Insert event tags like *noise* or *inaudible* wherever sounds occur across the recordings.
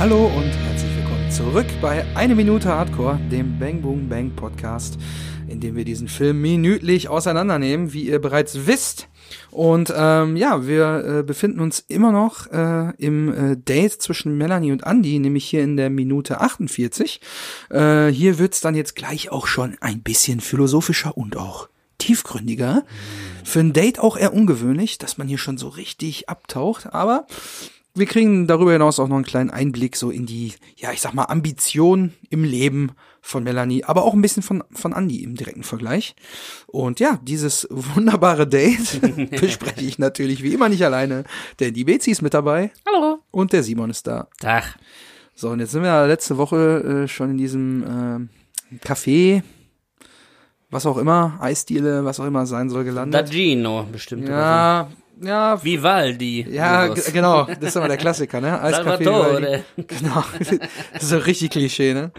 Hallo und herzlich willkommen zurück bei Eine Minute Hardcore, dem Bang Boom Bang Podcast, in dem wir diesen Film minütlich auseinandernehmen, wie ihr bereits wisst. Und ähm, ja, wir äh, befinden uns immer noch äh, im äh, Date zwischen Melanie und Andy, nämlich hier in der Minute 48. Äh, hier wird's dann jetzt gleich auch schon ein bisschen philosophischer und auch tiefgründiger. Für ein Date auch eher ungewöhnlich, dass man hier schon so richtig abtaucht, aber wir kriegen darüber hinaus auch noch einen kleinen Einblick so in die, ja, ich sag mal, Ambition im Leben von Melanie, aber auch ein bisschen von, von Andy im direkten Vergleich. Und ja, dieses *laughs* wunderbare Date *laughs* bespreche ich natürlich wie immer nicht alleine, denn die Bezi ist mit dabei Hallo. und der Simon ist da. Tag. So, und jetzt sind wir letzte Woche äh, schon in diesem äh, Café, was auch immer, Eisdiele, was auch immer sein soll, gelandet. Dagino bestimmt. oder Ja, ja. Vivaldi. ja, genau, das ist immer der Klassiker, ne? Eiskaffee. Salvatore. Genau, *laughs* das ist so richtig Klischee, ne?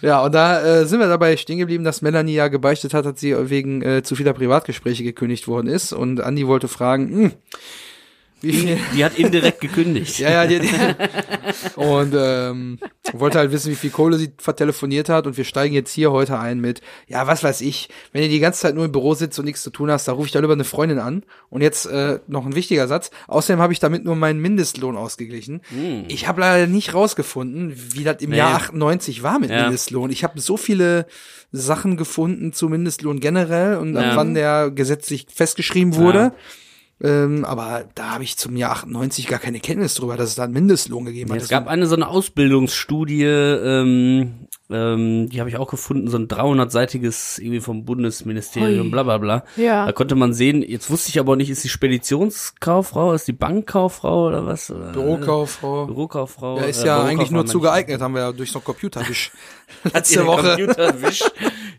Ja, und da äh, sind wir dabei stehen geblieben, dass Melanie ja gebeichtet hat, dass sie wegen äh, zu vieler Privatgespräche gekündigt worden ist. Und Andi wollte fragen, hm, viel... Die hat indirekt gekündigt. Ja, ja, die, die, und ähm, wollte halt wissen, wie viel Kohle sie vertelefoniert hat. Und wir steigen jetzt hier heute ein mit, ja, was weiß ich, wenn ihr die ganze Zeit nur im Büro sitzt und nichts zu tun hast, da rufe ich dann über eine Freundin an. Und jetzt äh, noch ein wichtiger Satz. Außerdem habe ich damit nur meinen Mindestlohn ausgeglichen. Ich habe leider nicht rausgefunden, wie das im Nee. Jahr 98 war mit Ja. Mindestlohn. Ich habe so viele Sachen gefunden zu Mindestlohn generell und ab Ja. wann der gesetzlich festgeschrieben wurde. Ähm, aber da habe ich zum Jahr 98 gar keine Kenntnis drüber, dass es da einen Mindestlohn gegeben hat. Es gab eine so eine Ausbildungsstudie, ähm, ähm, die habe ich auch gefunden, so ein 300-seitiges irgendwie vom Bundesministerium, Ui. bla bla bla. Ja. Da konnte man sehen, jetzt wusste ich aber nicht, ist die Speditionskauffrau, ist die Bankkauffrau oder was? Oder, Bürokauffrau. Bürokauffrau. Ja, ist äh, ja Bürokauffrau eigentlich nur zugeeignet, haben wir ja durch so einen Computerwisch *laughs* Hat letzte Woche. Computerwisch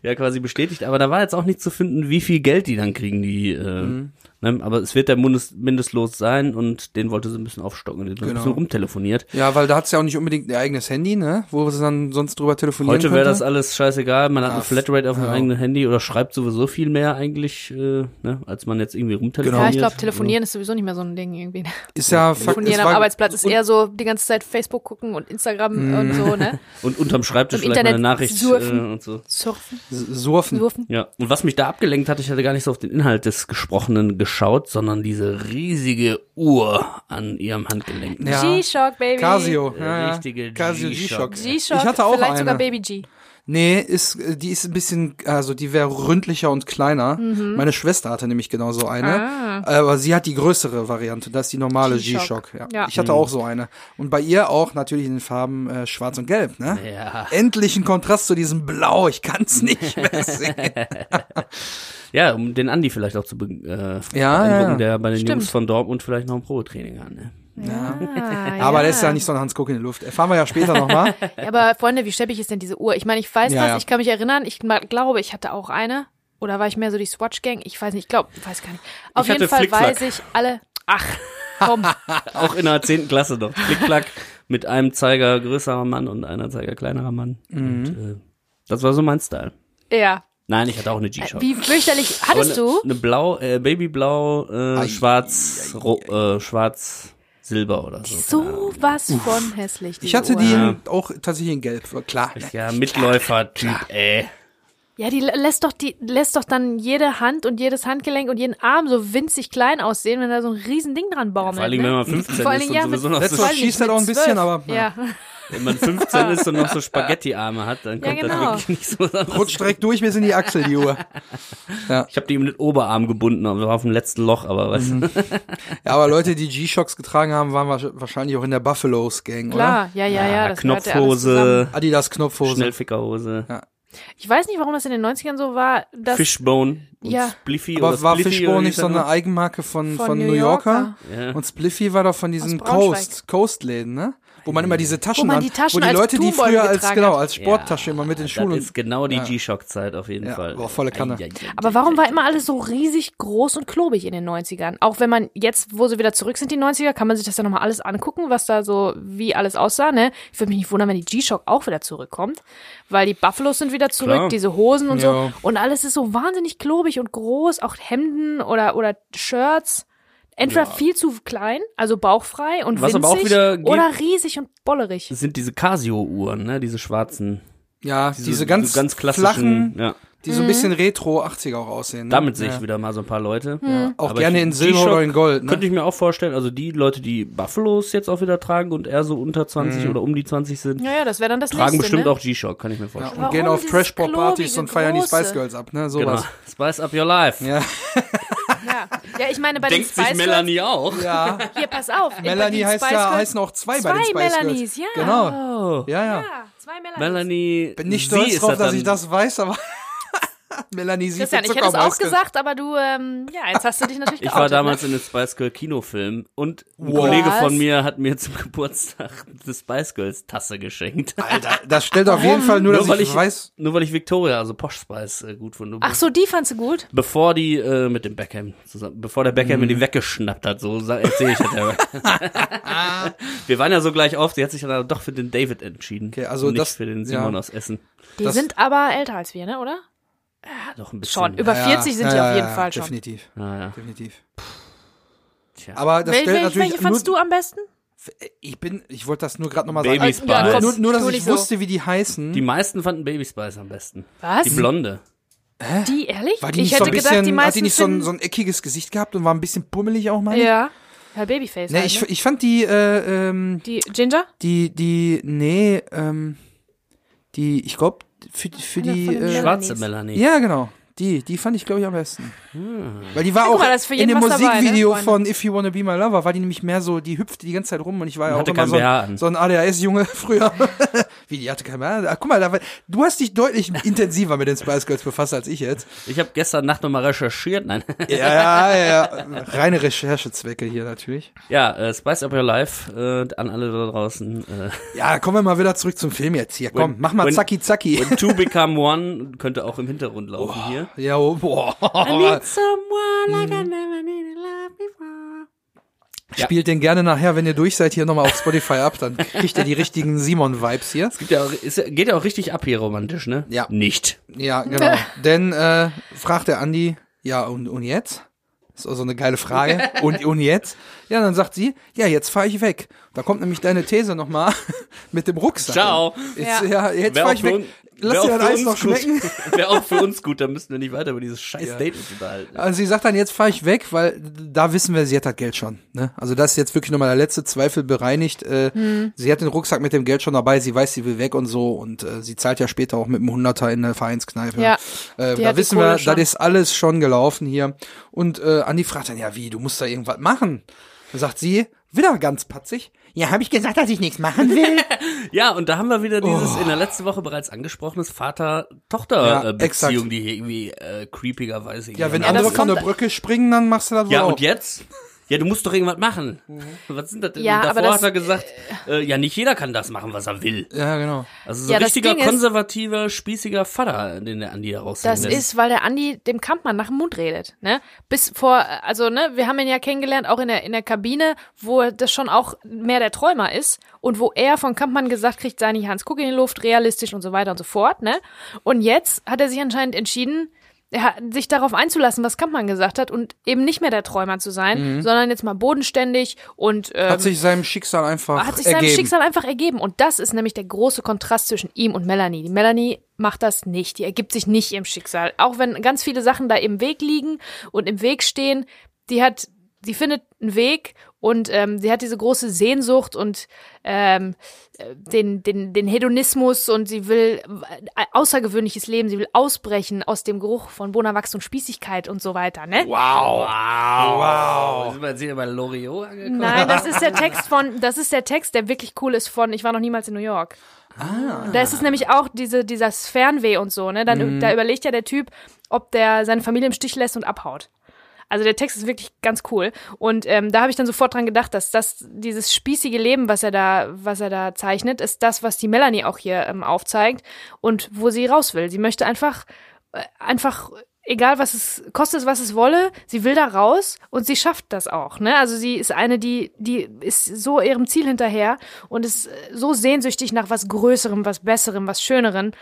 ja quasi bestätigt, aber da war jetzt auch nicht zu finden, wie viel Geld die dann kriegen, die, äh, Mhm. Ne? aber es wird der Mundes Mindestlos sein und den wollte sie ein bisschen aufstocken, den genau. ein Genau. bisschen rumtelefoniert. Ja, weil da hat's ja auch nicht unbedingt ihr eigenes Handy, ne? Wo sie dann sonst drüber telefonieren Heute wäre das alles scheißegal, man hat Ja, eine Flatrate auf dem ja. eigenen Handy oder schreibt sowieso viel mehr eigentlich, äh, ne, als man jetzt irgendwie rumtelefoniert. Ja, ich glaube, telefonieren ist sowieso nicht mehr so ein Ding irgendwie. Ist ja Fakt, Telefonieren es am Arbeitsplatz ist eher so die ganze Zeit Facebook gucken und Instagram und so, ne? *laughs* Und unterm Schreibtisch Im vielleicht mal eine Internet Nachricht surfen. äh, und so. Surfen, Surfen. surfen. Ja, und was mich da abgelenkt hat, ich hatte gar nicht so auf den Inhalt des Gesprochenen geschaut, sondern diese riesige Uhr an ihrem Handgelenk. Ja. G-Shock, Baby. Casio. Ja, richtige Casio G-Shock. G-Shock. G-Shock, Ich hatte auch vielleicht eine. sogar Baby G. Nee, ist, äh, die ist ein bisschen, also die wäre ründlicher und kleiner. Meine Schwester hatte nämlich genauso eine. Mhm. Ah. Aber sie hat die größere Variante, das ist die normale G-Shock. Ja. Ja. Ich hatte auch so eine. Und bei ihr auch natürlich in den Farben äh, schwarz und gelb, ne? Ja. Endlich ein Kontrast zu diesem Blau, ich kann's *laughs* nicht mehr sehen. *laughs* Ja, um den Andi vielleicht auch zu be äh, Ja, ja. der bei den Stimmt. Jungs von Dortmund vielleicht noch ein Pro-Training hat. Ne? Ah, Aber der ist ja nicht so ein Hans Guck in die Luft. Erfahren wir ja später nochmal. *laughs* Ja, aber Freunde, wie schäbig ist denn diese Uhr? Ich meine, ich weiß Ja, das, ja. ich kann mich erinnern, ich glaube, ich hatte auch eine. Oder war ich mehr so die Swatch-Gang? Ich weiß nicht, ich glaube, ich weiß gar nicht. Auf Ich jeden Fall Flickflack. weiß ich alle. Ach, komm. *laughs* Auch in der zehnten Klasse noch. Flickflack mit einem Zeiger größerer Mann und einer Zeiger kleinerer Mann. Und äh, das war so mein Style. ja. Nein, ich hatte auch eine G-Shock. Wie fürchterlich. Hattest eine, du? Eine blau, äh, Babyblau, äh, Ai, schwarz, ro äh, schwarz, silber oder so. So was von hässlich. Ich hatte Uhr. die Ja. in, auch tatsächlich in Gelb, klar. Ja, Mitläufer-Typ, ey. Ja, die lä- lässt doch, die lässt doch dann jede Hand und jedes Handgelenk und jeden Arm so winzig klein aussehen, wenn da so ein riesen Ding dran baumelt. Vor allen Dingen, ne? wenn man 15 Vor ist und ja, sowieso mit- noch so, schießt er mit doch ein bisschen, zwölf. aber Ja. Wenn man 15 ist und noch so Spaghetti-Arme hat, dann Ja, kommt das genau. wirklich nicht so besonders. rutscht direkt durch bis in die Achsel, die Uhr. Ich habe die mit Oberarm gebunden, aber war auf dem letzten Loch, aber weißt Mhm. Ja, aber Leute, die G-Shocks getragen haben, waren wahrsch- wahrscheinlich auch in der Buffaloes Gang, Klar, ja, ja, ja. Das ja zusammen. Knopfhose, oder? Adidas Knopfhose. Schnellfickerhose, Ich weiß nicht, warum das in den 90ern so war. Dass Fishbone und Ja. Spliffy Aber oder war Spliffy Fishbone oder nicht so eine das Eigenmarke von, von, Von New Yorker? Yorker. Ja. Und Spliffy war doch von diesen Braunschweig. Coast, Coast-Läden, ne? Wo man immer diese Taschen Wo man an- die Taschen wo die als Leute, die früher als, genau, hat. als Sporttasche immer mit in Das Schulen. ist genau die Ja. G-Shock-Zeit auf jeden Ja, Fall. war volle Kanne. Aber warum war immer alles so riesig groß und klobig in den 90ern? Auch wenn man jetzt, wo sie wieder zurück sind, die 90er, kann man sich das ja nochmal alles angucken, was da so, wie alles aussah, ne? Ich würde mich nicht wundern, wenn die G-Shock auch wieder zurückkommt. Weil die Buffalos sind wieder zurück, Klar. diese Hosen und Ja. so. Und alles ist so wahnsinnig klobig und groß, auch Hemden oder, oder Shirts. Entweder viel zu klein, also bauchfrei und Was winzig, aber auch wieder geht- oder riesig und bollerig. Das sind diese Casio-Uhren, ne? Diese schwarzen. Ja, diese, ganz, ganz klassischen. flachen, Ja. die so ein bisschen Retro 80er auch aussehen. Ne? Damit sehe ich ja. wieder mal so ein paar Leute. Auch Aber gerne ich- in Silber oder in Gold. Ne? Könnte ich mir auch vorstellen, also die Leute, die Buffalos jetzt auch wieder tragen und eher so unter 20 Mhm. oder um die 20 sind, Ja, ja, das wäre dann das tragen nächste, bestimmt ne? auch G-Shock, kann ich mir Ja, vorstellen. und Warum gehen auf Trash-Pop-Partys und feiern die? Spice Girls ab, ne? Genau. Sowas. Spice up your life. Ja. *laughs* Ja. ja, ich meine, bei Denkt den sich Spice Melanie auch. ja. Girls, hier, pass auf. bei Melanie heißt Spice ja, Girls- heißen auch zwei, bei zwei den Spice Melanies, Girls. ja. Genau. Oh. Ja, ja. Ja, zwei Melanies. Melanie. Bin nicht stolz ist drauf, dass ich das weiß, aber *laughs* Melanie sieht Christian, ich hätte es auch gesagt, aber du, ähm, ja, jetzt hast du dich natürlich *laughs* Ich geoutet, war damals ne? in einem Spice Girl Kinofilm und ein Wow. Kollege Was? von mir hat mir zum *laughs* Geburtstag eine Spice Girls Tasse geschenkt. Alter, das stellt auf jeden Fall nur, dass nur weil ich, ich weiß. nur weil ich Victoria, also Posh Spice, äh, gut fand. Ach so, die fandst du gut? Bevor die äh, mit dem Beckham zusammen, bevor der Beckham mir Mhm. die weggeschnappt hat, so erzähle ich das ja. Wir waren ja so gleich auf, sie hat sich dann doch für den David entschieden. Okay, also und nicht das- für den Simon ja. aus Essen. Die Das- sind aber älter als wir, ne, oder? Ja, doch ein bisschen. Schon. Über Ja, 40 sind ja, die ja, auf jeden ja, Fall schon. Definitiv, Ja, ja. definitiv. Tja. Aber das Wel stellt welche, natürlich welche fandst nur, du am besten? ich bin, ich wollte das nur gerade nochmal Baby sagen. Spice. Ja. Nur, nur, dass ich so. wusste, wie die heißen. Die meisten fanden Baby Spice am besten. Was? Die Blonde. Die, ehrlich? war die ich nicht so hätte ein gedacht, die bisschen, meisten hat die nicht so ein, so ein eckiges Gesicht gehabt und war ein bisschen pummelig auch mal? Ja. Ja, Babyface Nee, halt, ich, ne? ich fand die, äh, ähm, Die Ginger? die, die, nee, ähm, die, ich glaube, für, für die, äh. Schwarze Melanie. ja, genau. Die, die fand ich, glaube ich, am besten. Weil die war guck auch mal, in dem was dabei, ne, Musikvideo von If You Wanna Be My Lover, war die nämlich mehr so, die hüpfte die ganze Zeit rum und ich war ja auch immer so ein, so ein ADHS-Junge *laughs* früher. Wie, die hatte kein BH? Ah, Guck mal, da, war- du hast dich deutlich *laughs* intensiver mit den Spice Girls befasst als ich jetzt. Ich habe gestern Nacht nochmal recherchiert. Nein. Ja, ja, ja. Reine Recherchezwecke hier natürlich. ja, äh, Spice Up Your Life äh, an alle da draußen. Äh, Ja, kommen wir mal wieder zurück zum Film jetzt hier. Komm, When- mach mal when- zacki zacki. When Two *laughs* Become One könnte auch im Hintergrund laufen hier. Ja, oh, boah. *laughs* someone like I never needed love before. Ja. Spielt den gerne nachher, wenn ihr durch seid, hier nochmal auf Spotify ab, dann kriegt ihr die richtigen Simon-Vibes hier. Gibt ja auch, ist, geht ja auch richtig ab hier romantisch, ne? Ja. Nicht. Ja, genau. *laughs* Denn äh, fragt der Andi, ja, und, und jetzt? Das ist auch so eine geile Frage. *laughs* Und, und jetzt? Ja, dann sagt sie, ja, jetzt fahre ich weg. Da kommt nämlich deine These nochmal mit dem Rucksack. Ciao. Jetzt, Ja. ja. jetzt fahre ich weg. Lass dir für Eis noch schmecken. *laughs* Wäre auch für uns gut, da müssten wir nicht weiter über dieses scheiß Ja. Date uns unterhalten. Also sie sagt dann, jetzt fahre ich weg, weil da wissen wir, sie hat das Geld schon. Ne? Also das ist jetzt wirklich nochmal der letzte Zweifel bereinigt. Äh, Sie hat den Rucksack mit dem Geld schon dabei, sie weiß, sie will weg und so und äh, sie zahlt ja später auch mit einem Hunderter in der Vereinskneipe. Ja, äh, da wissen wir, schon. das ist alles schon gelaufen hier. Und äh, Andi fragt dann, ja wie, du musst da irgendwas machen. Da sagt sie, wieder ganz patzig, ja, habe ich gesagt, dass ich nichts machen will? *laughs* Ja, und da haben wir wieder dieses Oh. in der letzten Woche bereits angesprochenes Ja, Vater-Tochter-Beziehung, exakt. die hier irgendwie äh, creepigerweise ja, wenn andere von der Brücke springen, dann machst du das wohl Ja, auch. und jetzt? Ja, du musst doch irgendwas machen. Was sind das denn? Ja, Davor aber das- hat er gesagt, äh, ja, nicht jeder kann das machen, was er will. Ja, genau. Also so Ja, das richtiger, Ding ist- konservativer, spießiger Vater, den der Andi heraus Das ist, weil der Andi dem Kampmann nach dem Mund redet, ne? Bis vor, also, ne, wir haben ihn ja kennengelernt, auch in der, in der Kabine, wo das schon auch mehr der Träumer ist und wo er von Kampmann gesagt kriegt, sei nicht Hans Kuck in die Luft, realistisch und so weiter und so fort, ne? Und jetzt hat er sich anscheinend entschieden, sich darauf einzulassen, was Kampmann gesagt hat und eben nicht mehr der Träumer zu sein, sondern jetzt mal bodenständig und ähm, Hat sich seinem Schicksal einfach hat sich ergeben. seinem Schicksal einfach ergeben. Und das ist nämlich der große Kontrast zwischen ihm und Melanie. Die Melanie macht das nicht. Die ergibt sich nicht ihrem Schicksal. Auch wenn ganz viele Sachen da im Weg liegen und im Weg stehen, die hat, die findet einen Weg und ähm, sie hat diese große Sehnsucht und ähm, äh, den, den, den Hedonismus und sie will äh, außergewöhnliches Leben, sie will ausbrechen aus dem Geruch von Bonawachs und Spießigkeit und so weiter, ne? Wow. Wow. Sind wir jetzt hier bei Loriot angekommen? Nein, das ist der *laughs* Text von, das ist der Text, der wirklich cool ist von Ich war noch niemals in New York. Ah. Da ist es nämlich auch diese, dieses Fernweh und so, ne? Dann, Da überlegt ja der Typ, ob der seine Familie im Stich lässt und abhaut. Also der Text ist wirklich ganz cool. Und ähm, da habe ich dann sofort dran gedacht, dass das dieses spießige Leben, was er da, was er da zeichnet, ist das, was die Melanie auch hier ähm, aufzeigt und wo sie raus will. Sie möchte einfach, äh, einfach, egal was es kostet, was es wolle, sie will da raus und sie schafft das auch. Ne? Also sie ist eine, die, die ist so ihrem Ziel hinterher und ist äh, so sehnsüchtig nach was Größerem, was Besserem, was Schönerem.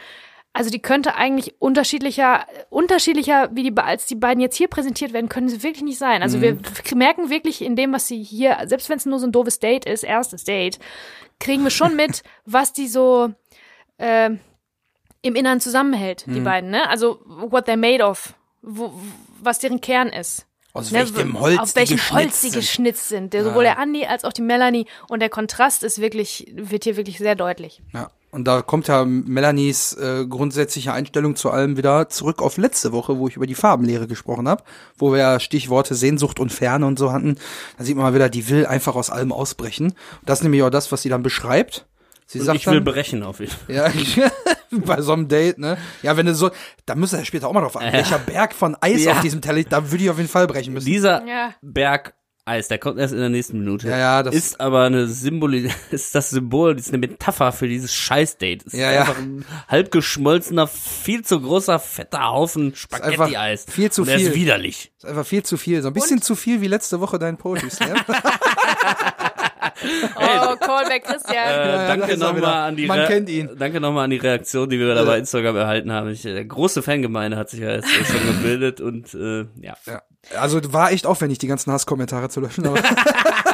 Also die könnte eigentlich unterschiedlicher, unterschiedlicher, wie die, als die beiden jetzt hier präsentiert werden, können sie wirklich nicht sein. Also wir k- merken wirklich in dem, was sie hier, selbst wenn es nur so ein doofes Date ist, erstes Date, kriegen wir schon mit, *laughs* was die so äh, im Inneren zusammenhält, die beiden, ne? Also what they're made of, wo, was deren Kern ist. Aus Ne, welchem Holz auf welchem Holz sind. geschnitzt sind. Der, sowohl der Andi als auch die Melanie. Und der Kontrast ist wirklich, wird hier wirklich sehr deutlich. Ja. Und da kommt ja Melanies äh, grundsätzliche Einstellung zu allem wieder zurück auf letzte Woche, wo ich über die Farbenlehre gesprochen habe, wo wir ja Stichworte Sehnsucht und Ferne und so hatten. Da sieht man mal wieder, die will einfach aus allem ausbrechen. Das ist nämlich auch das, was sie dann beschreibt. Sie Und sagt ich will dann, brechen auf jeden Fall. ja, *laughs* bei so einem Date, ne? Ja, wenn du so, da müsste er später auch mal drauf an, welcher Berg von Eis Ja. auf diesem Teller, da würde ich auf jeden Fall brechen müssen. Dieser Ja. Berg Eis, der kommt erst in der nächsten Minute. Ja, ja, das- ist aber eine Symbol, *laughs* ist das Symbol, ist eine Metapher für dieses Scheißdate. Es Ja, ist ja. einfach ein halb geschmolzener, viel zu großer, fetter Haufen Spaghetti-Eis. viel zu Und er viel. ist widerlich. ist einfach viel zu viel. So ein bisschen zu viel wie letzte Woche dein Poetry Slam. *laughs* *laughs* *laughs* Oh, Callback Christian. Äh, ja, da danke nochmal an die Man Re- kennt ihn. Danke nochmal an die Reaktion, die wir da bei Instagram erhalten haben. Ich, der große Fangemeinde hat sich ja jetzt schon gebildet und äh, ja. Ja. Also war echt aufwendig, die ganzen Hasskommentare zu löschen. Aber *laughs*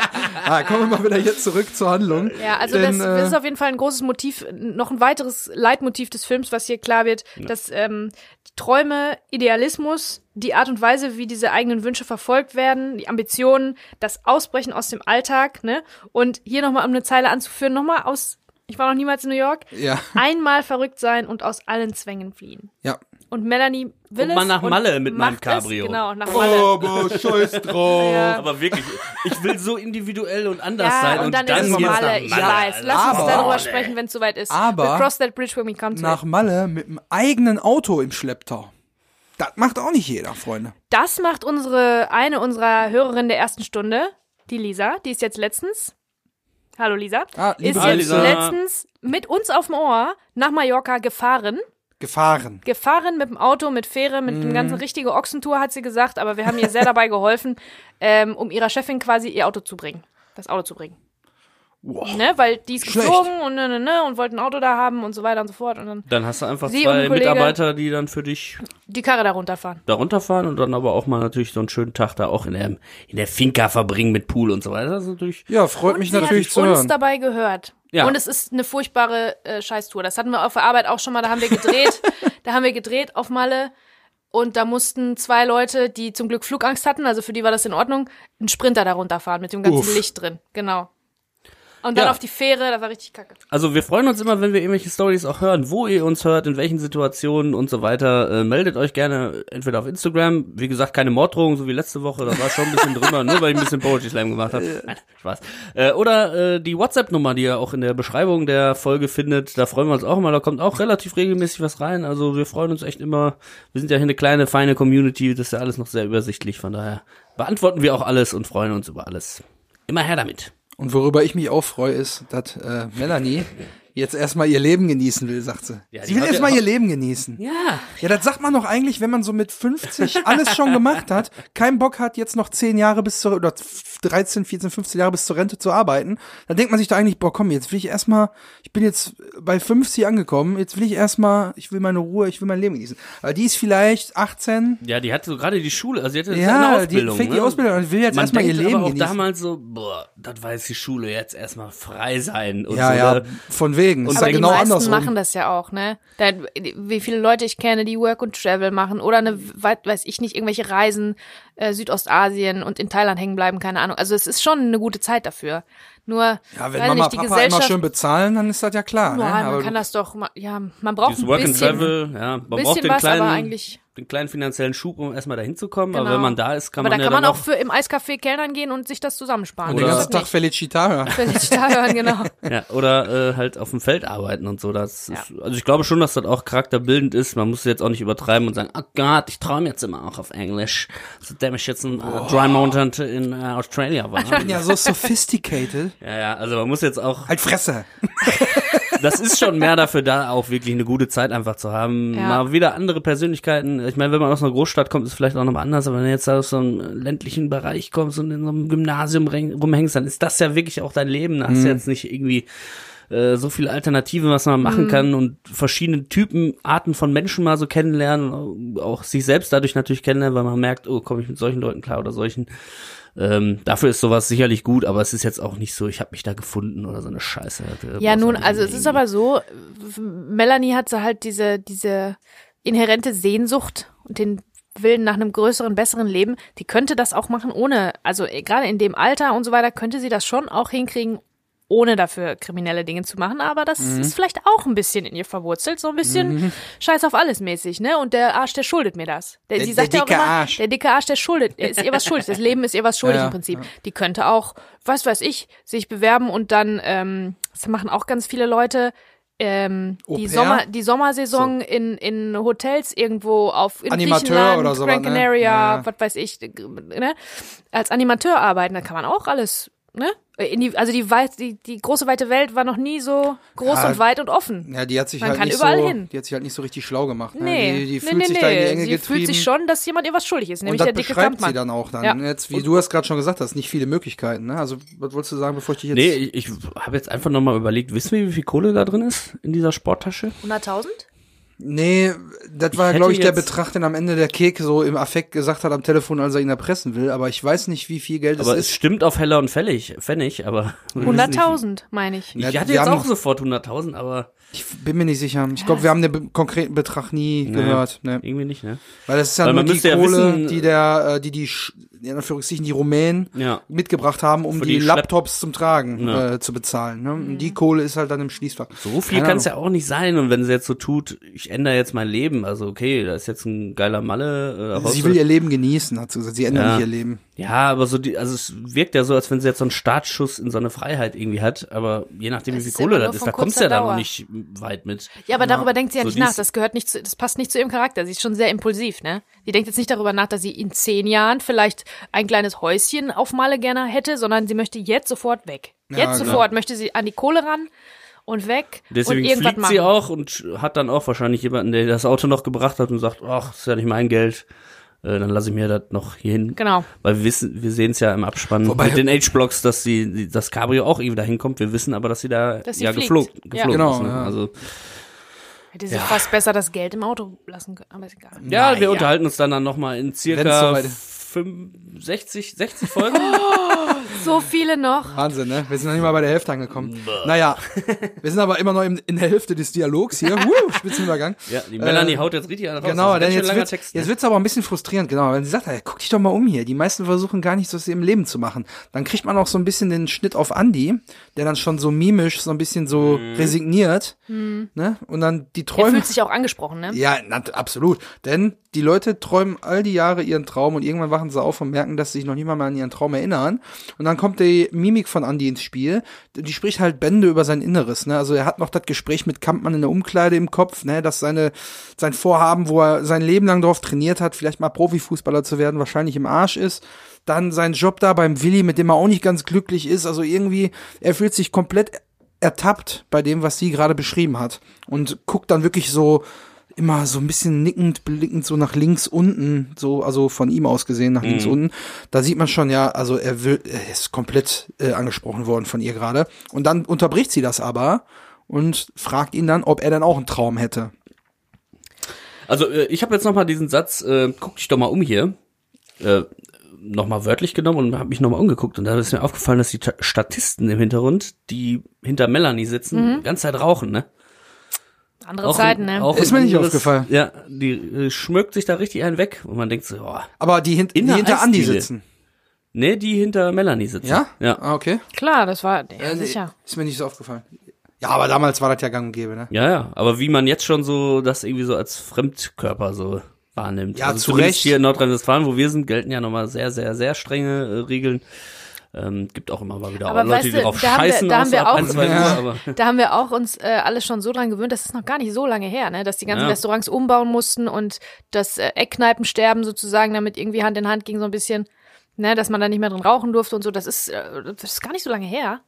ah, kommen wir mal wieder jetzt zurück zur Handlung. Ja, also Denn, das, das äh, ist auf jeden Fall ein großes Motiv, noch ein weiteres Leitmotiv des Films, was hier klar wird, dass ähm, Träume, Idealismus, die Art und Weise, wie diese eigenen Wünsche verfolgt werden, die Ambitionen, das Ausbrechen aus dem Alltag, ne? Und hier nochmal, um eine Zeile anzuführen, nochmal aus, ich war noch niemals in New York, Ja, einmal verrückt sein und aus allen Zwängen fliehen. ja. Und Melanie will Und mal nach und Malle mit meinem Cabrio. Es, genau, nach Malle. Aber scheiß drauf. Ja. Aber wirklich, ich will so individuell und anders Ja, sein und, und, dann, dann ist es Malle. Ich Malle. weiß. Lass Aber- uns darüber sprechen, wenn es soweit ist. Aber- We'll cross that bridge when we come to Nach it. Malle mit einem eigenen Auto im Schlepptau. Das macht auch nicht jeder, Freunde. Das macht unsere, eine unserer Hörerinnen der ersten Stunde, die Lisa, die ist jetzt letztens, hallo Lisa, Ah, liebe ist jetzt Lisa. letztens mit uns auf dem Ohr nach Mallorca gefahren. Gefahren. Gefahren mit dem Auto, mit Fähre, mit Mhm. dem ganzen richtige Ochsentour, hat sie gesagt, aber wir haben ihr sehr dabei geholfen, *laughs* ähm, um ihrer Chefin quasi ihr Auto zu bringen. Das Auto zu bringen. Wow. Ne? Weil die ist Schlecht. geflogen und ne, ne, ne, und wollte ein Auto da haben und so weiter und so fort. Und dann Dann hast du einfach Sie und zwei Kollege. Mitarbeiter, die dann für dich die Karre da runterfahren. da runterfahren und dann aber auch mal natürlich so einen schönen Tag da auch in der, in der Finca verbringen mit Pool und so weiter. Das ist natürlich, Ja, freut mich sie natürlich hat zu uns hören. dabei gehört. Ja. Und es ist eine furchtbare äh, Scheißtour. Das hatten wir auf der Arbeit auch schon mal. Da haben wir gedreht. *laughs* da haben wir gedreht auf Malle. Und da mussten zwei Leute, die zum Glück Flugangst hatten, also für die war das in Ordnung, einen Sprinter da runterfahren mit dem ganzen Uff. Licht drin. Genau. Und dann Ja. auf die Fähre, das war richtig kacke. also wir freuen uns immer, wenn wir irgendwelche Stories auch hören, wo ihr uns hört, in welchen Situationen und so weiter. Äh, meldet euch gerne entweder auf Instagram, wie gesagt, keine Morddrohungen, so wie letzte Woche, da war schon ein bisschen drüber, *laughs* nur weil ich ein bisschen Poetry Slam gemacht habe. Nein, Spaß. Äh, oder äh, die WhatsApp-Nummer, die ihr auch in der Beschreibung der Folge findet, da freuen wir uns auch immer, da kommt auch relativ regelmäßig was rein. Also wir freuen uns echt immer. Wir sind ja hier eine kleine, feine Community, das ist ja alles noch sehr übersichtlich, von daher beantworten wir auch alles und freuen uns über alles. Immer her damit. Und worüber ich mich auch freue, ist, dass äh, Melanie jetzt erstmal ihr Leben genießen will, sagt sie. Ja, sie will erstmal ja- ihr Leben genießen. Ja, Ja, das sagt man doch eigentlich, wenn man so mit 50 alles schon gemacht hat, keinen Bock hat, jetzt noch 10 Jahre bis zur, oder 13, 14, 15 Jahre bis zur Rente zu arbeiten, dann denkt man sich doch eigentlich, boah, komm, jetzt will ich erstmal, ich bin jetzt bei 50 angekommen, jetzt will ich erstmal, ich will meine Ruhe, ich will mein Leben genießen. Aber die ist vielleicht 18, Ja, die hatte so gerade die Schule, also die hatte eine ja, die Ausbildung. fängt die ne? Ausbildung an und will jetzt Man erstmal ihr Leben aber auch genießen. damals so, boah, das war jetzt die Schule, jetzt erstmal frei sein und ja, so. ja, ne? von wegen. Ist Aber ja die genau meisten andersrum. machen das ja auch, ne? Da, wie viele Leute ich kenne, die Work und Travel machen oder eine, weiß ich nicht, irgendwelche Reisen, äh, Südostasien und in Thailand hängen bleiben, keine Ahnung. Also es ist schon eine gute Zeit dafür. Nur, ja, wenn Mama nicht, die Papa immer Gesellschaft, schön bezahlen, dann ist das ja klar. Boah, ne? man Aber kann das doch, ja, man braucht ein Work and bisschen, Travel, ja, man braucht bisschen den was, kleinen, aber eigentlich, den kleinen finanziellen Schub, um erstmal dahin zu kommen. Aber Genau. wenn man da ist, kann aber da man ja kann man dann auch für im Eiscafé Kellnern gehen und sich das zusammensparen. und den Oder- ganzen Tag Felicita hören. Da hören, genau. *laughs* Ja, oder äh, halt auf dem Feld arbeiten und so. Das ist, also ich glaube schon, dass das auch charakterbildend ist. Man muss jetzt auch nicht übertreiben und sagen, oh Gott, ich träume jetzt immer auch auf Englisch, seitdem ich jetzt ein äh, Dry Mountain in äh, Australia war. Ich bin ja so sophisticated. ja, ja, also man muss jetzt auch, Halt Fresse. *laughs* das ist schon mehr dafür da, auch wirklich eine gute Zeit einfach zu haben. Ja. Mal wieder andere Persönlichkeiten. Ich meine, wenn man aus einer Großstadt kommt, ist es vielleicht auch noch anders, aber wenn du jetzt aus so einem ländlichen Bereich kommst und in so einem Gymnasium rumhängst, dann ist das ja wirklich auch dein Leben. Da hast Mhm. du jetzt nicht irgendwie äh, so viele Alternativen, was man Mhm. machen kann und verschiedene Typen, Arten von Menschen mal so kennenlernen, auch sich selbst dadurch natürlich kennenlernen, weil man merkt, oh, komme ich mit solchen Leuten klar oder solchen. Ähm, dafür ist sowas sicherlich gut, aber es ist jetzt auch nicht so, ich habe mich da gefunden oder so eine Scheiße. Ja, nun, nicht also es ist aber so, Melanie hat so halt diese, diese inhärente Sehnsucht und den Willen nach einem größeren, besseren Leben. Die könnte das auch machen ohne, also eh, gerade in dem Alter und so weiter, könnte sie das schon auch hinkriegen, ohne dafür kriminelle Dinge zu machen. Aber das Mhm. ist vielleicht auch ein bisschen in ihr verwurzelt, so ein bisschen Scheiß auf alles mäßig, ne? Und der Arsch, der schuldet mir das. Der, Der- sie sagt der ja auch dicke immer, Arsch. der dicke Arsch, der schuldet, ist ihr was schuldig. Das Leben ist ihr was schuldig Ja, ja, im Prinzip. Die könnte auch, was weiß ich, sich bewerben und dann, ähm, das machen auch ganz viele Leute, ähm, die? Sommer, die Sommersaison in, in Hotels irgendwo auf in Animateur oder sowas, Gran ne? Canaria, Ja, ja. was weiß ich, ne? Als Animateur arbeiten, da kann man auch alles, ne? In die, also die, weit, die, die große weite Welt war noch nie so groß Ja. und weit und offen. Ja, die hat sich Man halt kann nicht überall so, hin. die hat sich halt nicht so richtig schlau gemacht. Ne? Nee, die, die nee, fühlt nee, sich da in die nee. Enge Sie getrieben. fühlt sich schon, dass jemand ihr was schuldig ist, und nämlich das der dicke beschreibt Kampfmann. sie dann auch dann. Ja. Jetzt, wie du hast gerade schon gesagt hast, nicht viele Möglichkeiten. Ne? Also, was wolltest du sagen, bevor ich dich jetzt... Nee, ich, ich habe jetzt einfach nochmal überlegt, wissen wir, wie viel Kohle da drin ist in dieser Sporttasche? 100.000? Nee, das war, glaube ich, der Betrag, den am Ende der Kek so im Affekt gesagt hat am Telefon, als er ihn erpressen will. Aber ich weiß nicht, wie viel Geld Aber es es ist. stimmt auf Heller und Fällig, Pfennig, aber 100.000, meine ich. Ja, ich hatte jetzt auch sofort 100.000, aber Ich bin mir nicht sicher. Ich glaube, wir haben den konkreten Betrag nie gehört. Ne? irgendwie nicht, ne? Weil das ist ja Weil nur man die ja Kohle, wissen- die der, äh, die die, in Anführungszeichen, die Rumänen Ja. mitgebracht haben, um Für die, die Laptops zum Tragen Ja. äh, zu bezahlen. Ne? Und die Kohle ist halt dann im Schließfach. So viel kann es ja auch nicht sein. Und wenn sie jetzt so tut, ich ändere jetzt mein Leben, also okay, da ist jetzt ein geiler Malle. Äh, Sie will ihr Leben genießen, hat sie gesagt. Sie ändert Ja. nicht ihr Leben. Ja, aber so die, also es wirkt ja so, als wenn sie jetzt so einen Startschuss in so eine Freiheit irgendwie hat. Aber je nachdem, Das wie viel Kohle das ist, da kommst du ja dann Dauer. noch nicht weit mit. Ja, aber darüber denkt sie ja So nicht nach. Das gehört nicht zu, das passt nicht zu ihrem Charakter. Sie ist schon sehr impulsiv, ne? Die denkt jetzt nicht darüber nach, dass sie in zehn Jahren vielleicht ein kleines Häuschen auf Male gerne hätte, sondern sie möchte jetzt sofort weg. Ja, Jetzt genau. sofort möchte sie an die Kohle ran und weg Deswegen und irgendwas fliegt machen. sie auch und hat dann auch wahrscheinlich jemanden, der das Auto noch gebracht hat und sagt, ach, ist ja nicht mein Geld. Äh, dann lasse ich mir das noch hier hin. Genau. Weil wir wissen, wir sehen es ja im Abspann Wobei- mit den H-Blocks, dass sie, die- das Cabrio auch irgendwie dahin kommt. Wir wissen aber, dass sie da Dass sie ja fliegt. geflogen, Ja. geflogen Genau, ist. Ne? ja. Also Hätte sie fast besser das Geld im Auto lassen können, aber ist egal. ja, wir Naja. unterhalten uns dann, dann noch mal in circa 65, 60 Folgen. *laughs* So viele noch. Wahnsinn, ne? Wir sind noch nicht mal bei der Hälfte angekommen. Naja, wir sind aber immer noch im, in der Hälfte des Dialogs hier. *laughs* Uh, Spitzenübergang. ja, die Melanie Äh, haut jetzt richtig an raus. Genau, denn jetzt wird's, Text, jetzt ne? wird's aber ein bisschen frustrierend, genau. Wenn sie sagt, ey, guck dich doch mal um hier. Die meisten versuchen gar nicht so aus ihrem Leben zu machen. Dann kriegt man auch so ein bisschen den Schnitt auf Andy, der dann schon so mimisch, so ein bisschen so Mhm. resigniert, ne? Und dann die Er Träume. fühlt sich auch angesprochen, ne? Ja, na, absolut. Denn die Leute träumen all die Jahre ihren Traum und irgendwann wachen sie auf und merken, dass sie sich noch nicht mal an ihren Traum erinnern. Und dann kommt die Mimik von Andy ins Spiel. Die spricht halt Bände über sein Inneres. Ne? Also er hat noch das Gespräch mit Kampmann in der Umkleide im Kopf, ne? dass seine, sein Vorhaben, wo er sein Leben lang darauf trainiert hat, vielleicht mal Profifußballer zu werden, wahrscheinlich im Arsch ist. Dann sein Job da beim Willi, mit dem er auch nicht ganz glücklich ist. Also irgendwie, er fühlt sich komplett ertappt bei dem, was sie gerade beschrieben hat. Und guckt dann wirklich so immer so ein bisschen nickend, blickend so nach links unten, so, also von ihm aus gesehen nach links unten. Da sieht man schon, ja, also er will, er ist komplett äh, angesprochen worden von ihr gerade. Und dann unterbricht sie das aber und fragt ihn dann, ob er dann auch einen Traum hätte. Also äh, ich habe jetzt noch mal diesen Satz, äh, guck dich doch mal um hier, äh, noch mal wörtlich genommen und habe mich noch mal umgeguckt und da ist mir aufgefallen, dass die Ta- Statisten im Hintergrund, die hinter Melanie sitzen, die ganze Zeit rauchen, ne? Andere Auch Zeiten, ne? auch Ist mir nicht aufgefallen. Ja, die äh, schmückt sich da richtig einen weg und man denkt so, oh, Aber die, hin die hinter Andi sitzen. nee, die hinter Melanie sitzen. Ja? Ja. Ah, okay. Klar, das war, ja, Äh, sicher. Ist mir nicht so aufgefallen. Ja, aber damals war das ja gang und gäbe, ne? Ja, ja, aber wie man jetzt schon so das irgendwie so als Fremdkörper so wahrnimmt. Ja, zu zumindest Recht. Hier in Nordrhein-Westfalen, wo wir sind, gelten ja nochmal sehr, sehr, sehr strenge äh, Regeln. Ähm, gibt auch immer mal wieder Aber Leute, weißt die du, drauf da haben wir- scheißen, da haben wir auch- ein, Ja. Uhr, *laughs* Da haben wir auch uns äh, alles schon so dran gewöhnt, das ist noch gar nicht so lange her, ne? dass die ganzen Ja. Restaurants umbauen mussten und das äh, Eckkneipensterben sozusagen damit irgendwie Hand in Hand ging so ein bisschen, ne? dass man da nicht mehr drin rauchen durfte und so. Das ist, äh, das ist gar nicht so lange her.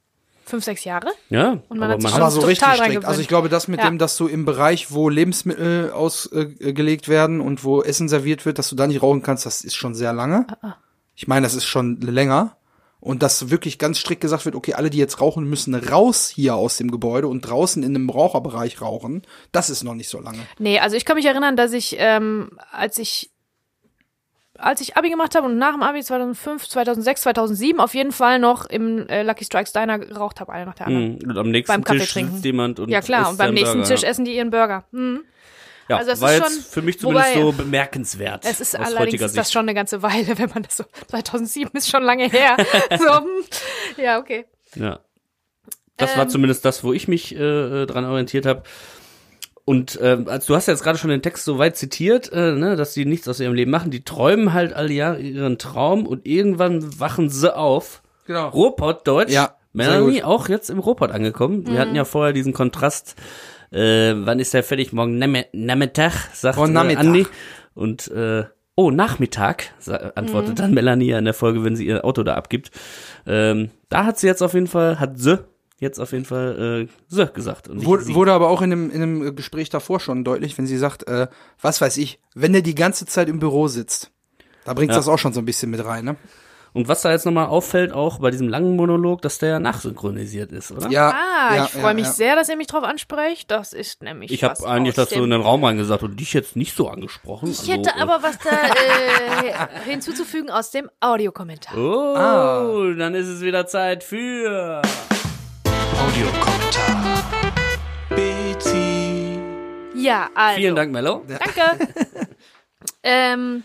Fünf, sechs Jahre? ja, Und man aber hat sich man schon Aber so total richtig dran strikt. gewöhnt. Also ich glaube, das mit Ja. dem, dass du im Bereich, wo Lebensmittel ausgelegt werden und wo Essen serviert wird, dass du da nicht rauchen kannst, das ist schon sehr lange. Ah, Ich meine, das ist schon länger. Und dass wirklich ganz strikt gesagt wird, okay, alle, die jetzt rauchen, müssen raus hier aus dem Gebäude und draußen in einem Raucherbereich rauchen, das ist noch nicht so lange. Nee, also ich kann mich erinnern, dass ich, ähm, als ich als ich Abi gemacht habe und nach dem Abi 2005, 2006, 2007 auf jeden Fall noch im äh, Lucky Strikes Diner geraucht habe, einer nach der anderen. Mhm. Und am nächsten Beim Tisch trinken. sitzt jemand und Ja klar, isst und beim nächsten Burger. Tisch essen die ihren Burger. Mhm. Ja, Also es war ist jetzt schon- für mich zumindest wobei- so bemerkenswert. Es ist aus allerdings heutiger ist das schon eine ganze *laughs* Weile, wenn man das so 2007 ist schon lange her. *laughs* so, hm. ja, okay. Ja. Das war Ähm. zumindest das, wo ich mich äh, äh, dran orientiert habe. Und äh, als du hast ja jetzt gerade schon den Text so weit zitiert, äh, ne, dass die nichts aus ihrem Leben machen, die träumen halt alle Jahre ihren Traum und irgendwann wachen sie auf. Genau. Ruhrpott Deutsch. Ja, Melanie auch jetzt im Ruhrpott angekommen. Wir hatten ja vorher diesen Kontrast. Äh, wann ist der fertig? Morgen Nachmittag, sagt Morgen äh, Nachmittag. Andi. Und äh, oh Nachmittag, antwortet dann Melanie in der Folge, wenn sie ihr Auto da abgibt. Ähm, da hat sie jetzt auf jeden Fall, hat sie jetzt auf jeden Fall äh, sie gesagt. Und Wurde, sie. wurde aber auch in einem, in einem Gespräch davor schon deutlich, wenn sie sagt, äh, was weiß ich, wenn der die ganze Zeit im Büro sitzt, da bringt Ja. das auch schon so ein bisschen mit rein, ne? Und was da jetzt nochmal auffällt, auch bei diesem langen Monolog, dass der nachsynchronisiert ist, oder? Ja, Ah, ja, ich freue ja, mich ja. sehr, dass ihr mich drauf ansprecht. Das ist nämlich Ich habe eigentlich so in den Raum reingesagt und dich jetzt nicht so angesprochen. Ich Also, hätte äh, aber was da äh, *laughs* hinzuzufügen aus dem Audiokommentar. Oh, Ah. dann ist es wieder Zeit für. Audiokommentar. Betty. Ja, also. Vielen Dank, Mello. Danke. *laughs* ähm,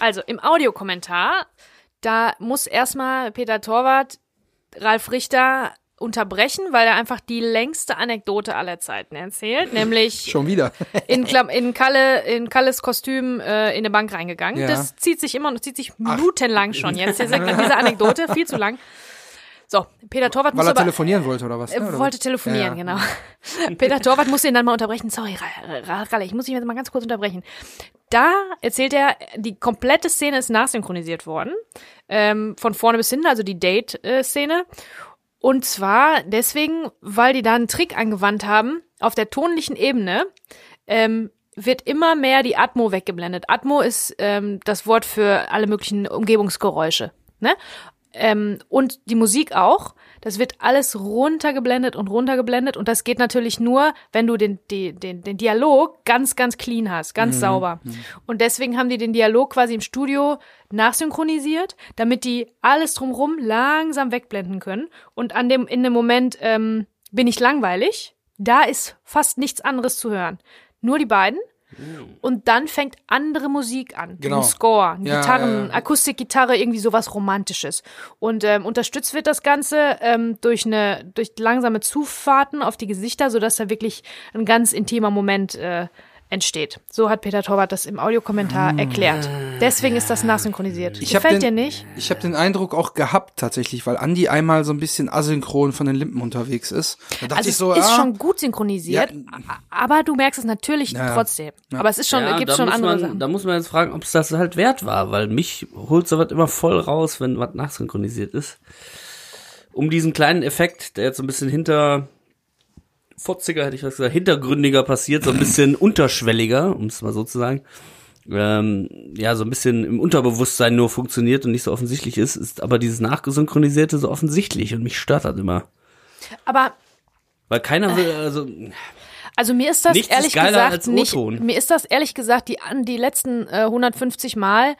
also im Audiokommentar, da muss erstmal Peter Torwart Ralf Richter unterbrechen, weil er einfach die längste Anekdote aller Zeiten erzählt, nämlich *laughs* Schon wieder. in, Klam in, Kalle, in Kalles Kostüm äh, in eine Bank reingegangen. Ja. Das zieht sich immer noch, zieht sich minutenlang schon jetzt, diese, diese Anekdote, viel zu lang. So, Peter Torwart Weil muss er aber... telefonieren wollte oder was? Er ne, oder wollte was? telefonieren, Ja. genau. *laughs* Peter Torwart musste ihn dann mal unterbrechen. Sorry, Ra- Ra- Ralle, ich muss dich jetzt mal ganz kurz unterbrechen. Da erzählt er, die komplette Szene ist nachsynchronisiert worden. Ähm, von vorne bis hinten, also die Date-Szene. Und zwar deswegen, weil die da einen Trick angewandt haben. Auf der tonlichen Ebene ähm, wird immer mehr die Atmo weggeblendet. Atmo ist ähm, das Wort für alle möglichen Umgebungsgeräusche. Ne? Ähm, und die Musik auch. Das wird alles runtergeblendet und runtergeblendet und das geht natürlich nur, wenn du den, die, den, den Dialog ganz, ganz clean hast, ganz sauber. Und deswegen haben die den Dialog quasi im Studio nachsynchronisiert, damit die alles drumrum langsam wegblenden können. Und an dem, in dem Moment ähm, bin ich langweilig. Da ist fast nichts anderes zu hören. Nur die beiden. Und dann fängt andere Musik an. Genau. Ein Score, Ja, Gitarren, ja, ja. Akustikgitarre, irgendwie sowas Romantisches. Und ähm, unterstützt wird das Ganze ähm, durch eine durch langsame Zufahrten auf die Gesichter, sodass da wirklich ein ganz intimer Moment äh, entsteht. So hat Peter Torwart das im Audiokommentar erklärt. Deswegen ist das nachsynchronisiert. Ich hab Gefällt den- dir nicht? Ich habe den Eindruck auch gehabt tatsächlich, weil Andi einmal so ein bisschen asynchron von den Lippen unterwegs ist. Da dachte Also ich so, es ist ah, schon gut synchronisiert, Ja. aber du merkst es natürlich Ja. trotzdem. Aber es ist schon, Ja, gibt da schon muss andere man, Sachen. Da muss man jetzt fragen, ob es das halt wert war, weil mich holt sowas immer voll raus, wenn was nachsynchronisiert ist. Um diesen kleinen Effekt, der jetzt so ein bisschen hinter fotziger, hätte ich was gesagt, hintergründiger passiert, so ein bisschen *clears throat* unterschwelliger, um es mal so zu sagen, ähm, ja, so ein bisschen im Unterbewusstsein nur funktioniert und nicht so offensichtlich ist, ist aber dieses Nachsynchronisierte so offensichtlich und mich stört das immer. Aber Weil keiner will, also, Also mir ist das ist ehrlich geiler gesagt als nicht. Mir ist das ehrlich gesagt die an die letzten äh, 150 Mal,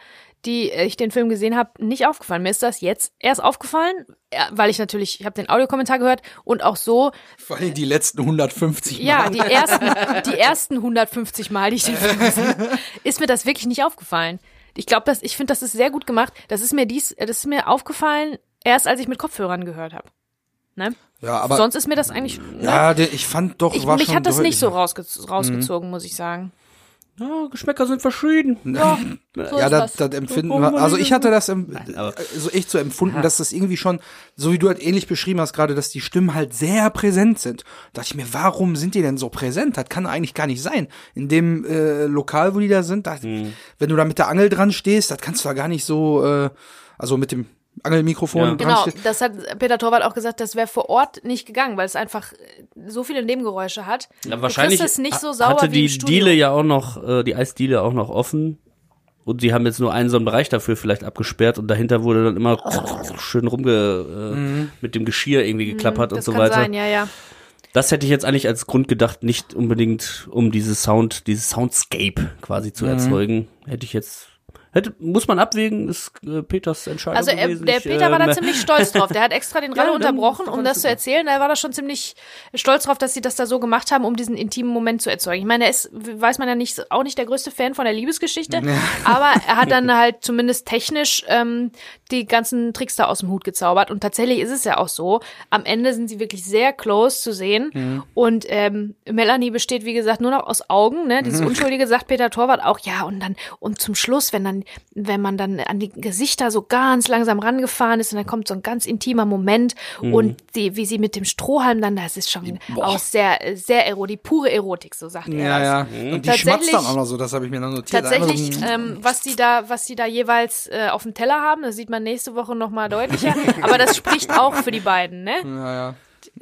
die äh, ich den Film gesehen habe, nicht aufgefallen. Mir ist das jetzt erst aufgefallen, äh, weil ich natürlich, ich habe den Audiokommentar gehört und auch so, vor allem die letzten 150 Mal. ja, die ersten, die ersten 150 Mal, die ich den Film gesehen habe, ist mir das wirklich nicht aufgefallen. Ich glaube, dass ich finde, das ist sehr gut gemacht. Das ist mir dies, äh, das ist mir aufgefallen erst, als ich mit Kopfhörern gehört habe. Ne? Ja, aber Sonst ist mir das eigentlich. Ne? ja, ich fand doch, ich, war mich schon hat das nicht so rausge rausgezogen, muss ich sagen. Ja, Geschmäcker sind verschieden. Ja, *laughs* so Ja, ist das, das. das empfinden wir. Also ich hatte das im, aber- so echt so empfunden, dass das irgendwie schon, so wie du halt ähnlich beschrieben hast gerade, dass die Stimmen halt sehr präsent sind. Da dachte ich mir, warum sind die denn so präsent? Das kann eigentlich gar nicht sein. In dem äh, Lokal, wo die da sind, da, Mhm. wenn du da mit der Angel dran stehst, das kannst du da gar nicht so, äh, also mit dem Angelmikrofon Ja. Genau, das hat Peter Torwart auch gesagt, das wäre vor Ort nicht gegangen, weil es einfach so viele Nebengeräusche hat. Ja, wahrscheinlich es nicht so sauer hatte wie die. Diele ja auch noch, äh, die Eisdiele auch noch offen. und sie haben jetzt nur einen so einen Bereich dafür vielleicht abgesperrt und dahinter wurde dann immer schön rumge äh, mit dem Geschirr irgendwie geklappert und Mhm. das so kann weiter. sein, ja, ja. Das hätte ich jetzt eigentlich als Grund gedacht, nicht unbedingt um dieses Sound, dieses Soundscape quasi Mhm. zu erzeugen. Hätte ich jetzt, hätte, muss man abwägen, ist äh, Peters Entscheidung Also er, gewesen. der Peter war da ähm, ziemlich stolz drauf. Der hat *laughs* extra den Ralle Ja, unterbrochen, um das zu super. erzählen. Er war da schon ziemlich stolz drauf, dass sie das da so gemacht haben, um diesen intimen Moment zu erzeugen. Ich meine, er ist, weiß man ja nicht, auch nicht der größte Fan von der Liebesgeschichte, aber er hat dann *laughs* halt zumindest technisch ähm, die ganzen Tricks da aus dem Hut gezaubert. Und tatsächlich ist es ja auch so. Am Ende sind sie wirklich sehr close zu sehen. Mhm. Und ähm, Melanie besteht, wie gesagt, nur noch aus Augen. Ne? Dieses Mhm. Unschuldige sagt Peter Torwart auch, ja, und dann, und zum Schluss, wenn dann, wenn man dann an die Gesichter so ganz langsam rangefahren ist und dann kommt so ein ganz intimer Moment Mhm. und die, wie sie mit dem Strohhalm dann, das ist schon auch sehr, sehr Erotik, pure Erotik, so sagt er Ja, ja. Mhm. Und die schmatzt dann Tatsächlich- auch noch so, das habe ich mir dann notiert. Tatsächlich, Einfach so, ähm, was die da, was die da jeweils äh, auf dem Teller haben, das sieht man nächste Woche noch mal deutlicher. aber das spricht auch für die beiden, ne? ja, ja.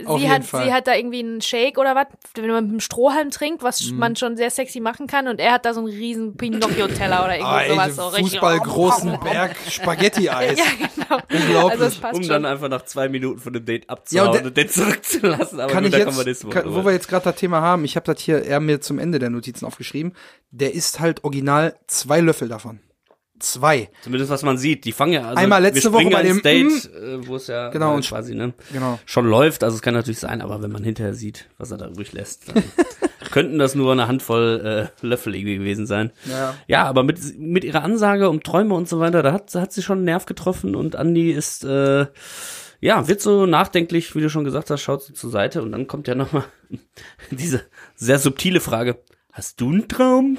Auf sie jeden hat, Fall. sie hat da irgendwie einen Shake oder was, wenn man mit einem Strohhalm trinkt, was Mhm. man schon sehr sexy machen kann, und er hat da so einen riesen Pinocchio-Teller oder irgendwie Ah, ey, sowas. So Fußballgroßen Berg Spaghetti-Eis. *laughs* Ja, genau. Unglaublich. Also es passt um schon. dann einfach nach zwei Minuten von dem Date Ja, abzuhauen und der- und den zurückzulassen. Aber kann gut, ich jetzt, nächste Woche kann, wo wir jetzt gerade das Thema haben, ich habe das hier eher mir zum Ende der Notizen aufgeschrieben, der isst halt original zwei Löffel davon. Zwei. Zumindest was man sieht. Die fangen ja also Einmal letzte Woche bei dem, Date, äh, wo es ja Genau, äh, quasi ne, Genau. schon läuft. Also es kann natürlich sein, aber wenn man hinterher sieht, was er da übrig lässt, dann *laughs* könnten das nur eine Handvoll äh, Löffel irgendwie gewesen sein. Ja. Ja, aber mit, mit ihrer Ansage um Träume und so weiter, da hat, da hat sie schon einen Nerv getroffen und Andi ist, äh, ja, wird so nachdenklich, wie du schon gesagt hast, schaut so zur Seite und dann kommt ja nochmal *laughs* diese sehr subtile Frage. Hast du einen Traum?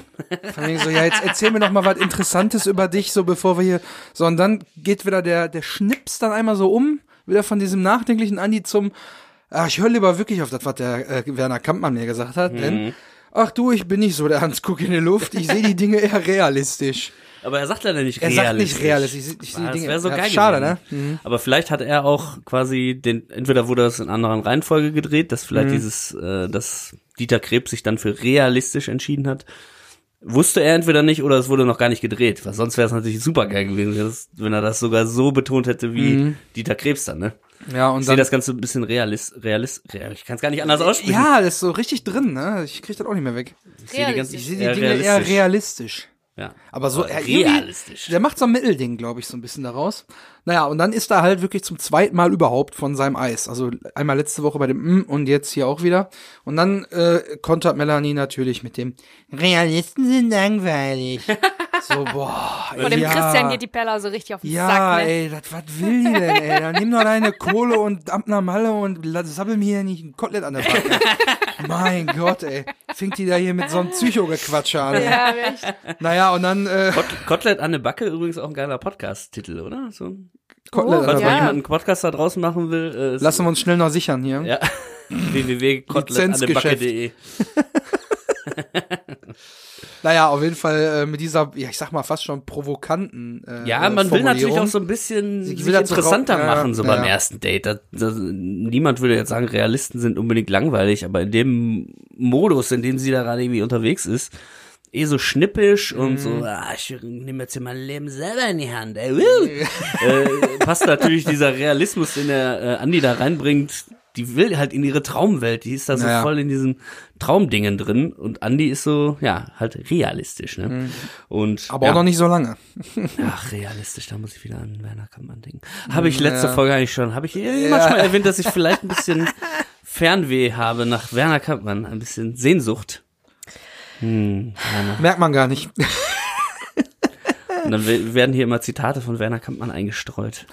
So, ja, jetzt erzähl mir noch mal was Interessantes über dich, so bevor wir hier, so und dann geht wieder der, der Schnips dann einmal so um, wieder von diesem nachdenklichen Andi zum, ach, ich höre lieber wirklich auf das, was der äh, Werner Kampmann mir gesagt hat, Mhm. denn, ach du, ich bin nicht so der Hans Kuck in der Luft, ich sehe die Dinge eher realistisch. Aber er sagt leider nicht Er realistisch. sagt nicht realistisch, ich, ich Ah, die das wäre so ja, geil schade, ne? gewesen. Aber vielleicht hat er auch quasi den, entweder wurde das in anderen Reihenfolge gedreht, dass Mhm. vielleicht dieses, äh, dass Dieter Krebs sich dann für realistisch entschieden hat. Wusste er entweder nicht oder es wurde noch gar nicht gedreht, weil sonst wäre es natürlich super geil gewesen, wenn er das sogar so betont hätte wie Mhm. Dieter Krebs dann, ne? Ja, und Ich sehe das Ganze ein bisschen realist, realist, real, ich kann es gar nicht anders aussprechen. ja, das ist so richtig drin, ne? Ich krieg das auch nicht mehr weg. ich sehe die ganze, realistisch. Ich sehe die Dinge eher realistisch. Ja. Aber so Aber er, realistisch. Der macht so ein Mittelding, glaube ich, so ein bisschen daraus. Naja, und dann ist er halt wirklich zum zweiten Mal überhaupt von seinem Eis. Also einmal letzte Woche bei dem M und jetzt hier auch wieder. Und dann äh, kontert Melanie natürlich mit dem Realisten sind langweilig. *laughs* so, boah. Vor dem ja. Christian geht die Pella so richtig auf den Ja, Sack, ne? ey, das, was will die denn, ey? Dann nimm doch deine Kohle und nach Malle und sabbel mir hier nicht ein Kotelett an der Backe. *laughs* mein Gott, ey. Fängt die da hier mit so einem Psychogequatsche an. ey. Ja, echt. Naja, und dann äh, Kot Kotelett an der Backe übrigens auch ein geiler Podcast-Titel, oder? So, Kotelett Oh, an falls der mal ja. Backe. jemand einen Podcast da draußen machen will, äh, ist- Lassen wir uns schnell noch sichern hier. Ja. *laughs* www.kotelettanebacke.de *laughs* Naja, auf jeden Fall äh, mit dieser, ja, ich sag mal, fast schon provokanten äh, Ja, man will natürlich auch so ein bisschen sich so interessanter ja, machen, so ja, beim ja. ersten Date. Das, das, niemand würde jetzt sagen, Realisten sind unbedingt langweilig, aber in dem Modus, in dem sie da gerade irgendwie unterwegs ist, eh so schnippisch und Mhm. so, ah, ich nehme jetzt hier mein Leben selber in die Hand. Ey, *laughs* äh, passt natürlich dieser Realismus, den der äh, Andi da reinbringt. Die will halt in ihre Traumwelt, die ist da so Naja. voll in diesen Traumdingen drin und Andi ist so, ja, halt realistisch, ne? Und Mhm. Aber ja. auch noch nicht so lange. *laughs* Ach, realistisch, da muss ich wieder an Werner Kampmann denken. Habe ich letzte Folge eigentlich schon, habe ich Ja. manchmal erwähnt, dass ich vielleicht ein bisschen *laughs* Fernweh habe nach Werner Kampmann, ein bisschen Sehnsucht. Hm, Werner. Merkt man gar nicht. Und dann we- werden hier immer Zitate von Werner Kampmann eingestreut.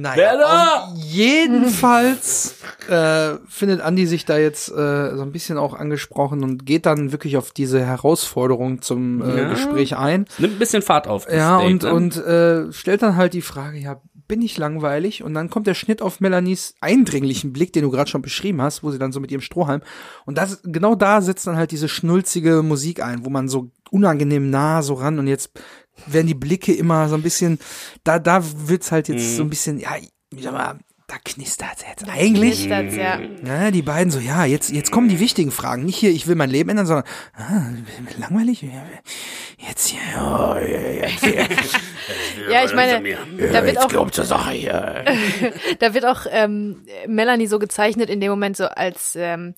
Naja, jedenfalls *laughs* äh, findet Andi sich da jetzt äh, so ein bisschen auch angesprochen und geht dann wirklich auf diese Herausforderung zum äh, Ja. Gespräch ein. Nimmt ein bisschen Fahrt auf. Ja, Date, und, ne? und äh, stellt dann halt die Frage, ja, bin ich langweilig? Und dann kommt der Schnitt auf Melanies eindringlichen Blick, den du gerade schon beschrieben hast, wo sie dann so mit ihrem Strohhalm. Und das, genau da setzt dann halt diese schnulzige Musik ein, wo man so unangenehm nah so ran und jetzt werden die Blicke immer so ein bisschen, da, da wird's halt jetzt Mhm. so ein bisschen, ja, ich sag mal, da knistert jetzt. Eigentlich, Knistert's, ja. ja, die beiden so, ja, jetzt, jetzt kommen die wichtigen Fragen. Nicht hier, ich will mein Leben ändern, sondern, ah, langweilig, jetzt hier, oh, jetzt hier. *laughs* Ja, ich meine, da wird auch, Glaub zur Sache hier. *laughs* da wird auch ähm, Melanie so gezeichnet in dem Moment so als ähm,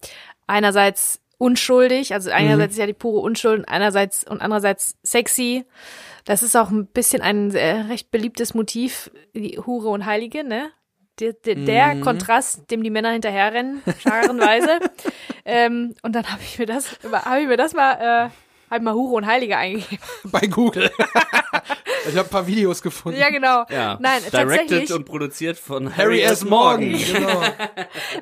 einerseits unschuldig, also einerseits ist ja die pure Unschuld, und einerseits und andererseits sexy. Das ist auch ein bisschen ein äh, recht beliebtes Motiv, die Hure und Heilige, ne? Der, der, der Kontrast, dem die Männer hinterherrennen, scharenweise. *laughs* ähm, und dann habe ich mir das, habe ich mir das mal, äh, ich mal Hure und Heilige eingegeben. *laughs* Bei Google. ich habe ein paar Videos gefunden. Ja, genau. Ja. Nein, Directed tatsächlich. und produziert von Harry S. Morgan. *laughs* Genau.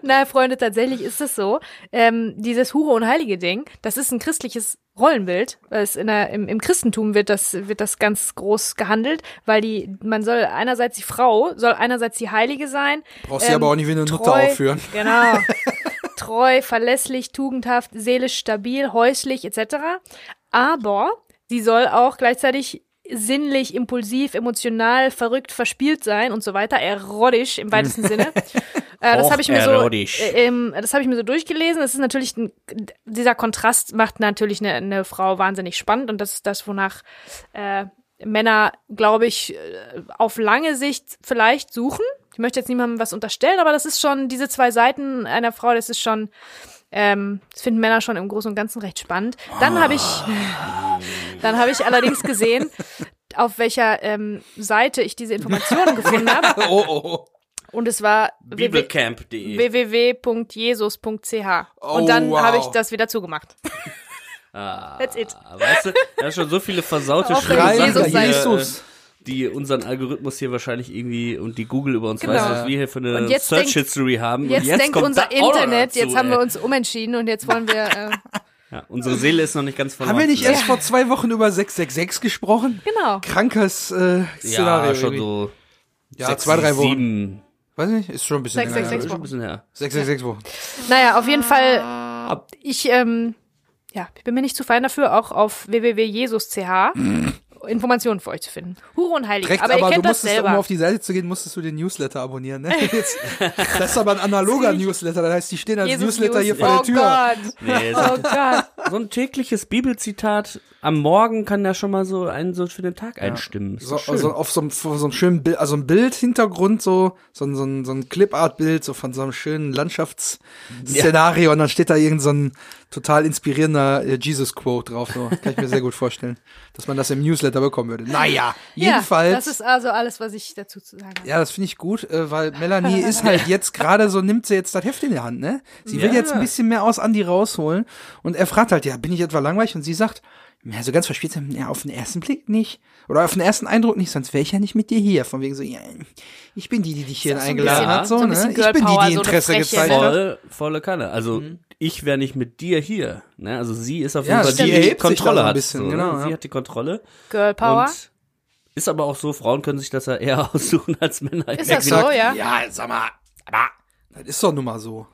Na, Freunde, tatsächlich ist es so. Ähm, dieses Hure und Heilige Ding, das ist ein christliches Rollenbild. weil Es in der, im, Im Christentum wird das, wird das ganz groß gehandelt, weil die, man soll einerseits die Frau, soll einerseits die Heilige sein. Brauchst du aber auch nicht wie eine Nutte aufführen. Genau. *laughs* treu, verlässlich, tugendhaft, seelisch stabil, häuslich etc. Aber sie soll auch gleichzeitig sinnlich, impulsiv, emotional, verrückt, verspielt sein und so weiter, erotisch im weitesten *laughs* Sinne. Äh, das habe ich mir so, äh, ähm, das habe ich mir so durchgelesen. Das ist natürlich ein, dieser Kontrast macht natürlich eine, eine Frau wahnsinnig spannend und das ist das, wonach äh, Männer, glaube ich, äh, auf lange Sicht vielleicht suchen. Ich möchte jetzt niemandem was unterstellen, aber das ist schon diese zwei Seiten einer Frau. Das ist schon ähm, das finden Männer schon im Großen und Ganzen recht spannend. Dann habe ich, *laughs* dann habe ich allerdings gesehen, auf welcher ähm, Seite ich diese Informationen gefunden habe. *laughs* Oh, oh. Und es war www- Bibelcamp.de. www.jesus.ch. Oh, und dann wow. habe ich das wieder zugemacht. Ah, That's it. Weißt du, da ist schon so viele versaute Sachen Jesus hier, sein- Jesus. äh, die unseren Algorithmus hier wahrscheinlich irgendwie und die Google über uns Genau. weiß, was wir hier für eine jetzt Search denkt- History haben. Jetzt, und jetzt denkt kommt unser Internet, dazu, jetzt haben wir uns umentschieden und jetzt wollen wir. Äh, *laughs* Ja, unsere Seele ist noch nicht ganz verloren. Haben wir nicht erst vor zwei Wochen über 666 gesprochen? genau. Krankes äh, Szenario. Ja, schon irgendwie. so. Ja, sechs, zwei, drei Wochen. Sieben. Weiß nicht, ist schon ein bisschen Sechs, länger. sechs, her. sechs. Schon ein bisschen her. 666 Wochen. Naja, auf jeden Fall. Ich, ähm, ja, ich bin mir nicht zu fein dafür, auch auf www.jesus.ch Informationen für euch zu finden. Hure und Heilig. Direkt, aber, aber, ihr du kennt das musstest, selber. um auf die Seite zu gehen, musstest du den Newsletter abonnieren. Ne? *laughs* Jetzt, das ist aber ein analoger Newsletter, das heißt, die stehen als Jesus Newsletter hier News. vor der oh Tür. Gott. Nee, Oh Gott. so ein tägliches Bibelzitat am Morgen kann ja schon mal so einen so für den Tag einstimmen. So, also auf so einem, so einem schönen Bild, also ein Bildhintergrund, so, so ein, so ein, so ein Clipart-Bild, so von so einem schönen Landschaftsszenario und dann steht da irgend so ein total inspirierender äh, Jesus-Quote drauf. So. Kann ich mir sehr gut vorstellen, dass man das im Newsletter bekommen würde. Naja, jedenfalls. Ja, das ist also alles, was ich dazu zu sagen habe. Ja, das finde ich gut, äh, weil Melanie ist halt *laughs* jetzt gerade so, nimmt sie jetzt das Heft in die Hand, ne? Sie will Ja. jetzt ein bisschen mehr aus Andi rausholen und er fragt halt, ja, bin ich etwa langweilig? Und sie sagt, ja, so ganz verspielt, ja, auf den ersten Blick nicht. Oder auf den ersten Eindruck nicht, sonst wäre ich ja nicht mit dir hier. Von wegen so, ja, ich bin die, die dich hier so eingeladen hat, so, so ne? Ich bin die, die so Interesse Freche, gezeigt hat. Voll, volle Kanne. Also ich wäre nicht mit dir hier. Ne? Also sie ist auf Ja, jeden Fall stimmt. die, Die Kontrolle so ein hat. bisschen, so, genau, ne? Sie ja. hat die Kontrolle. Girl Power. Und ist aber auch so, Frauen können sich das ja eher *laughs* aussuchen als Männer. Ist das so, ja? Ja, sag mal, aber das ist doch nun mal so.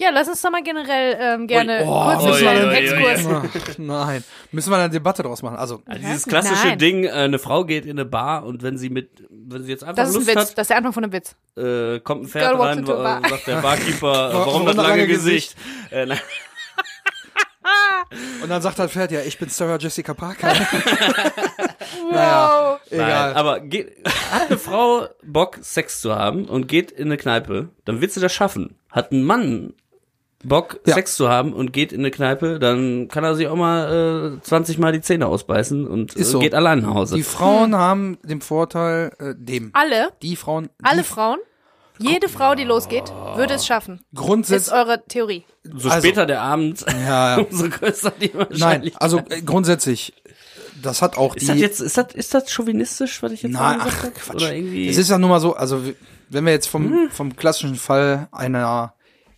Ja, lass uns doch mal generell ähm, gerne oh, kurz einen kleinen ui, ui, Exkurs. Nein. Müssen wir eine Debatte draus machen. Also, Also dieses klassische Nein. Ding, äh, eine Frau geht in eine Bar und wenn sie mit, wenn sie jetzt einfach Das ist ein Lust Witz. hat, Das ist der Anfang von einem Witz. äh, kommt ein Pferd Girl rein, a bar. äh, sagt der Barkeeper, *laughs* äh, warum, das das lange Gesicht? Äh, nein, *laughs* und dann sagt halt Pferd, ja, ich bin Sarah Jessica Parker. *laughs* naja, Wow. egal. Nein, aber geht, hat eine Frau Bock, Sex zu haben und geht in eine Kneipe, dann wird sie das schaffen. Hat ein Mann Bock, Ja. Sex zu haben und geht in eine Kneipe, dann kann er sich auch mal äh, 20 Mal die Zähne ausbeißen und Ist äh, so. geht allein nach Hause. Die Frauen haben den Vorteil, äh, dem. Alle, Die Frauen, alle die Frauen, jede Frau, die losgeht, würde es schaffen. Ist grundsätzlich, eure Theorie. so also- später der Abend, ja, ja. *laughs* umso größer die Nein, Wahrscheinlichkeit. also äh, grundsätzlich, das hat auch Ist das die. jetzt, ist das, ist das chauvinistisch, was ich jetzt Nein, gerade ach? Quatsch. Oder irgendwie? Es ist ja nun mal so, also wenn wir jetzt vom, Hm. vom klassischen Fall einer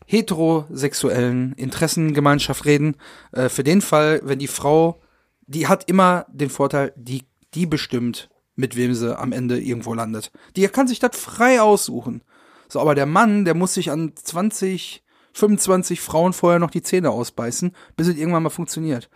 heterosexuellen Interessengemeinschaft reden, äh, für den Fall, wenn die Frau, die hat immer den Vorteil, die, die bestimmt, mit wem sie am Ende irgendwo landet. Die kann sich das frei aussuchen. So, aber der Mann, der muss sich an 20, 25 Frauen vorher noch die Zähne ausbeißen, bis es irgendwann mal funktioniert.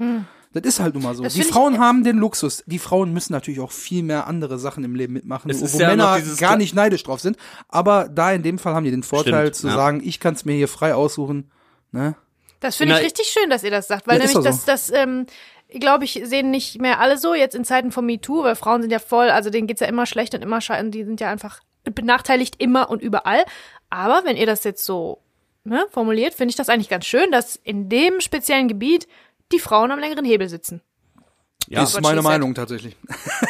Das ist halt nun mal so. Das Die find ich- Frauen haben den Luxus. Die Frauen müssen natürlich auch viel mehr andere Sachen im Leben mitmachen, wo ja Männer gar nicht neidisch drauf sind. Aber da in dem Fall haben die den Vorteil Stimmt, zu ja. sagen, ich kann es mir hier frei aussuchen. Ne? Das finde ich richtig schön, dass ihr das sagt, weil Ja, nämlich doch das, das, ähm, glaube ich, sehen nicht mehr alle so jetzt in Zeiten von MeToo, weil Frauen sind ja voll, also denen geht's ja immer schlecht und immer scheiße, die sind ja einfach benachteiligt immer und überall. Aber wenn ihr das jetzt so ne, formuliert, finde ich das eigentlich ganz schön, dass in dem speziellen Gebiet die Frauen am längeren Hebel sitzen. Ja, ist meine. Meinung tatsächlich.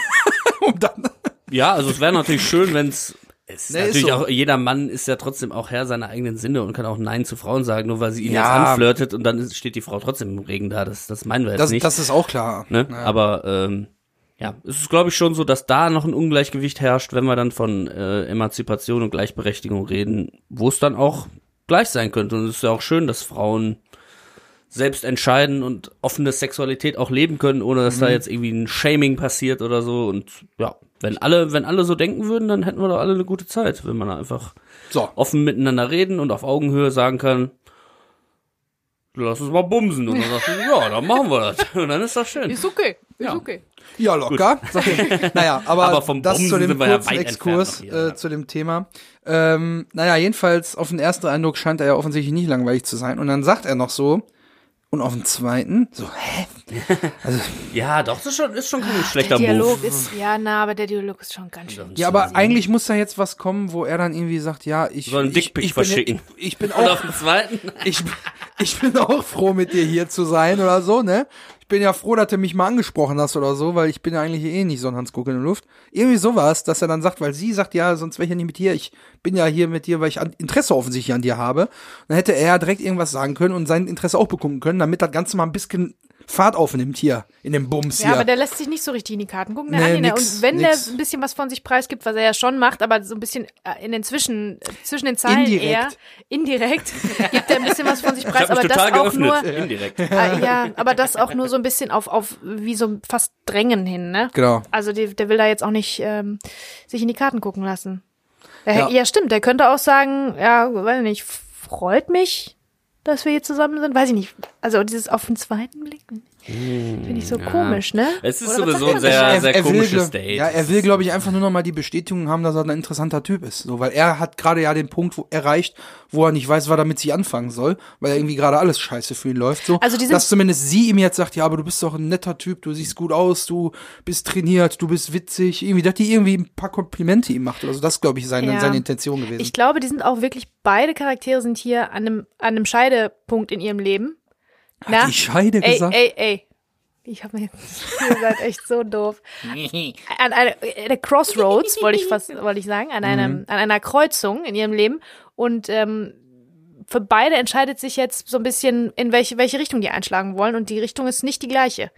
*laughs* um dann, ja also es wäre natürlich schön, wenn es es ist Nee, ist natürlich so. auch, jeder Mann ist ja trotzdem auch Herr seiner eigenen Sinne und kann auch Nein zu Frauen sagen, nur weil sie ihn Ja. jetzt anflirtet und dann ist, steht die Frau trotzdem im Regen da. Das, das meinen wir jetzt das, nicht. das ist auch klar. ne? Aber ähm, ja, es ist, glaube ich, schon so, dass da noch ein Ungleichgewicht herrscht, wenn wir dann von äh, Emanzipation und Gleichberechtigung reden, wo es dann auch gleich sein könnte. Und es ist ja auch schön, dass Frauen selbst entscheiden und offene Sexualität auch leben können, ohne dass Mhm. da jetzt irgendwie ein Shaming passiert oder so. Und ja, wenn alle, wenn alle so denken würden, dann hätten wir doch alle eine gute Zeit, wenn man einfach So. offen miteinander reden und auf Augenhöhe sagen kann, lass uns mal bumsen. Und dann sagst du, *laughs* ja, dann machen wir das. Und dann ist das schön. Ist okay, ist Ja. okay. Ja, locker. Ich. naja, *laughs* aber, Aber vom das Bumsen zu dem sind wir ja kurzen weit Exkurs hier, äh, ja. zu dem Thema. Ähm, naja, jedenfalls auf den ersten Eindruck scheint er ja offensichtlich nicht langweilig zu sein. Und dann sagt er noch so, und auf den zweiten, so, hä? *laughs* Ja, doch, das ist schon, ist schon kein Der schlechter Dialog Move. ist, ja, na, aber der Dialog ist schon ganz schön. Ja, aber eigentlich muss da jetzt was kommen, wo er dann irgendwie sagt, ja, ich Soll ich, Dickpick verschicken. Ich, ich bin Und auch auf den zweiten? *laughs* ich, ich bin auch froh, mit dir hier zu sein oder so, ne? Ich bin ja froh, dass du mich mal angesprochen hast oder so, weil ich bin ja eigentlich eh nicht so ein Hans Guck in der Luft. Irgendwie sowas, dass er dann sagt, weil sie sagt, ja, sonst wäre ich ja nicht mit dir. Ich bin ja hier mit dir, weil ich Interesse offensichtlich an dir habe. Dann hätte er direkt irgendwas sagen können und sein Interesse auch bekunden können, damit das Ganze mal ein bisschen Fahrt aufnimmt hier in dem Bums Ja, hier. aber der lässt sich nicht so richtig in die Karten gucken. Der Nee, ne? nix, und wenn nix. der ein bisschen was von sich preisgibt, was er ja schon macht, aber so ein bisschen äh, in den Zwischen, äh, zwischen den Zeilen Indirekt. eher, indirekt, *laughs* gibt er ein bisschen was von sich Ich preis, aber das total auch geöffnet. nur, Indirekt. *laughs* äh, ja, aber das auch nur so ein bisschen auf, auf wie so fast Drängen hin, ne? genau. Also die, der will da jetzt auch nicht ähm, sich in die Karten gucken lassen. Der, Ja. ja. stimmt, der könnte auch sagen, ja, weiß nicht, freut mich, dass wir hier zusammen sind, weiß ich nicht. Also dieses auf den zweiten Blick finde ich so komisch, ne? Es ist Oder sowieso ein er? sehr, Er- sehr er will, komisches glaub- Date. Ja, er will, glaube ich, einfach nur noch mal die Bestätigung haben, dass er ein interessanter Typ ist. So, weil er hat gerade ja den Punkt wo, erreicht, wo er nicht weiß, was er mit sich anfangen soll, weil irgendwie gerade alles scheiße für ihn läuft. So, Also dass zumindest sie ihm jetzt sagt, ja, aber du bist doch ein netter Typ, du siehst gut aus, du bist trainiert, du bist witzig, irgendwie, dass die irgendwie ein paar Komplimente ihm macht oder so. Das ist, glaube ich, seine, Ja. seine Intention gewesen. Ich glaube, die sind auch wirklich, beide Charaktere sind hier an einem, an einem Scheidepunkt in ihrem Leben. Hat die Scheide ey, gesagt? ey, ey. Ich habe mir *laughs* ihr seid echt so doof. *laughs* An einer, eine Crossroads, wollte ich fast, wollte ich sagen, an einem, an einer Kreuzung in ihrem Leben. Und ähm, für beide entscheidet sich jetzt so ein bisschen, in welche, welche Richtung die einschlagen wollen. Und die Richtung ist nicht die gleiche.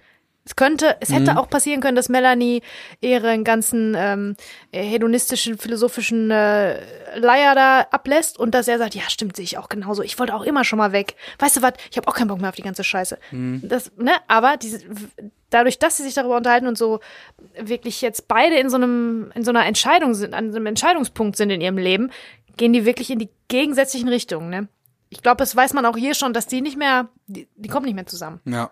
Es könnte, es hätte auch passieren können, dass Melanie ihren ganzen ähm, hedonistischen, philosophischen äh, Leier da ablässt und dass er sagt, ja, stimmt, sehe ich auch genauso. Ich wollte auch immer schon mal weg. Weißt du was? Ich habe auch keinen Bock mehr auf die ganze Scheiße. Das, ne? Aber diese, dadurch, dass sie sich darüber unterhalten und so wirklich jetzt beide in so einem, in so einer Entscheidung sind, an so einem Entscheidungspunkt sind in ihrem Leben, gehen die wirklich in die gegensätzlichen Richtungen. Ne? Ich glaube, das weiß man auch hier schon, dass die nicht mehr, die, die kommen nicht mehr zusammen. ja.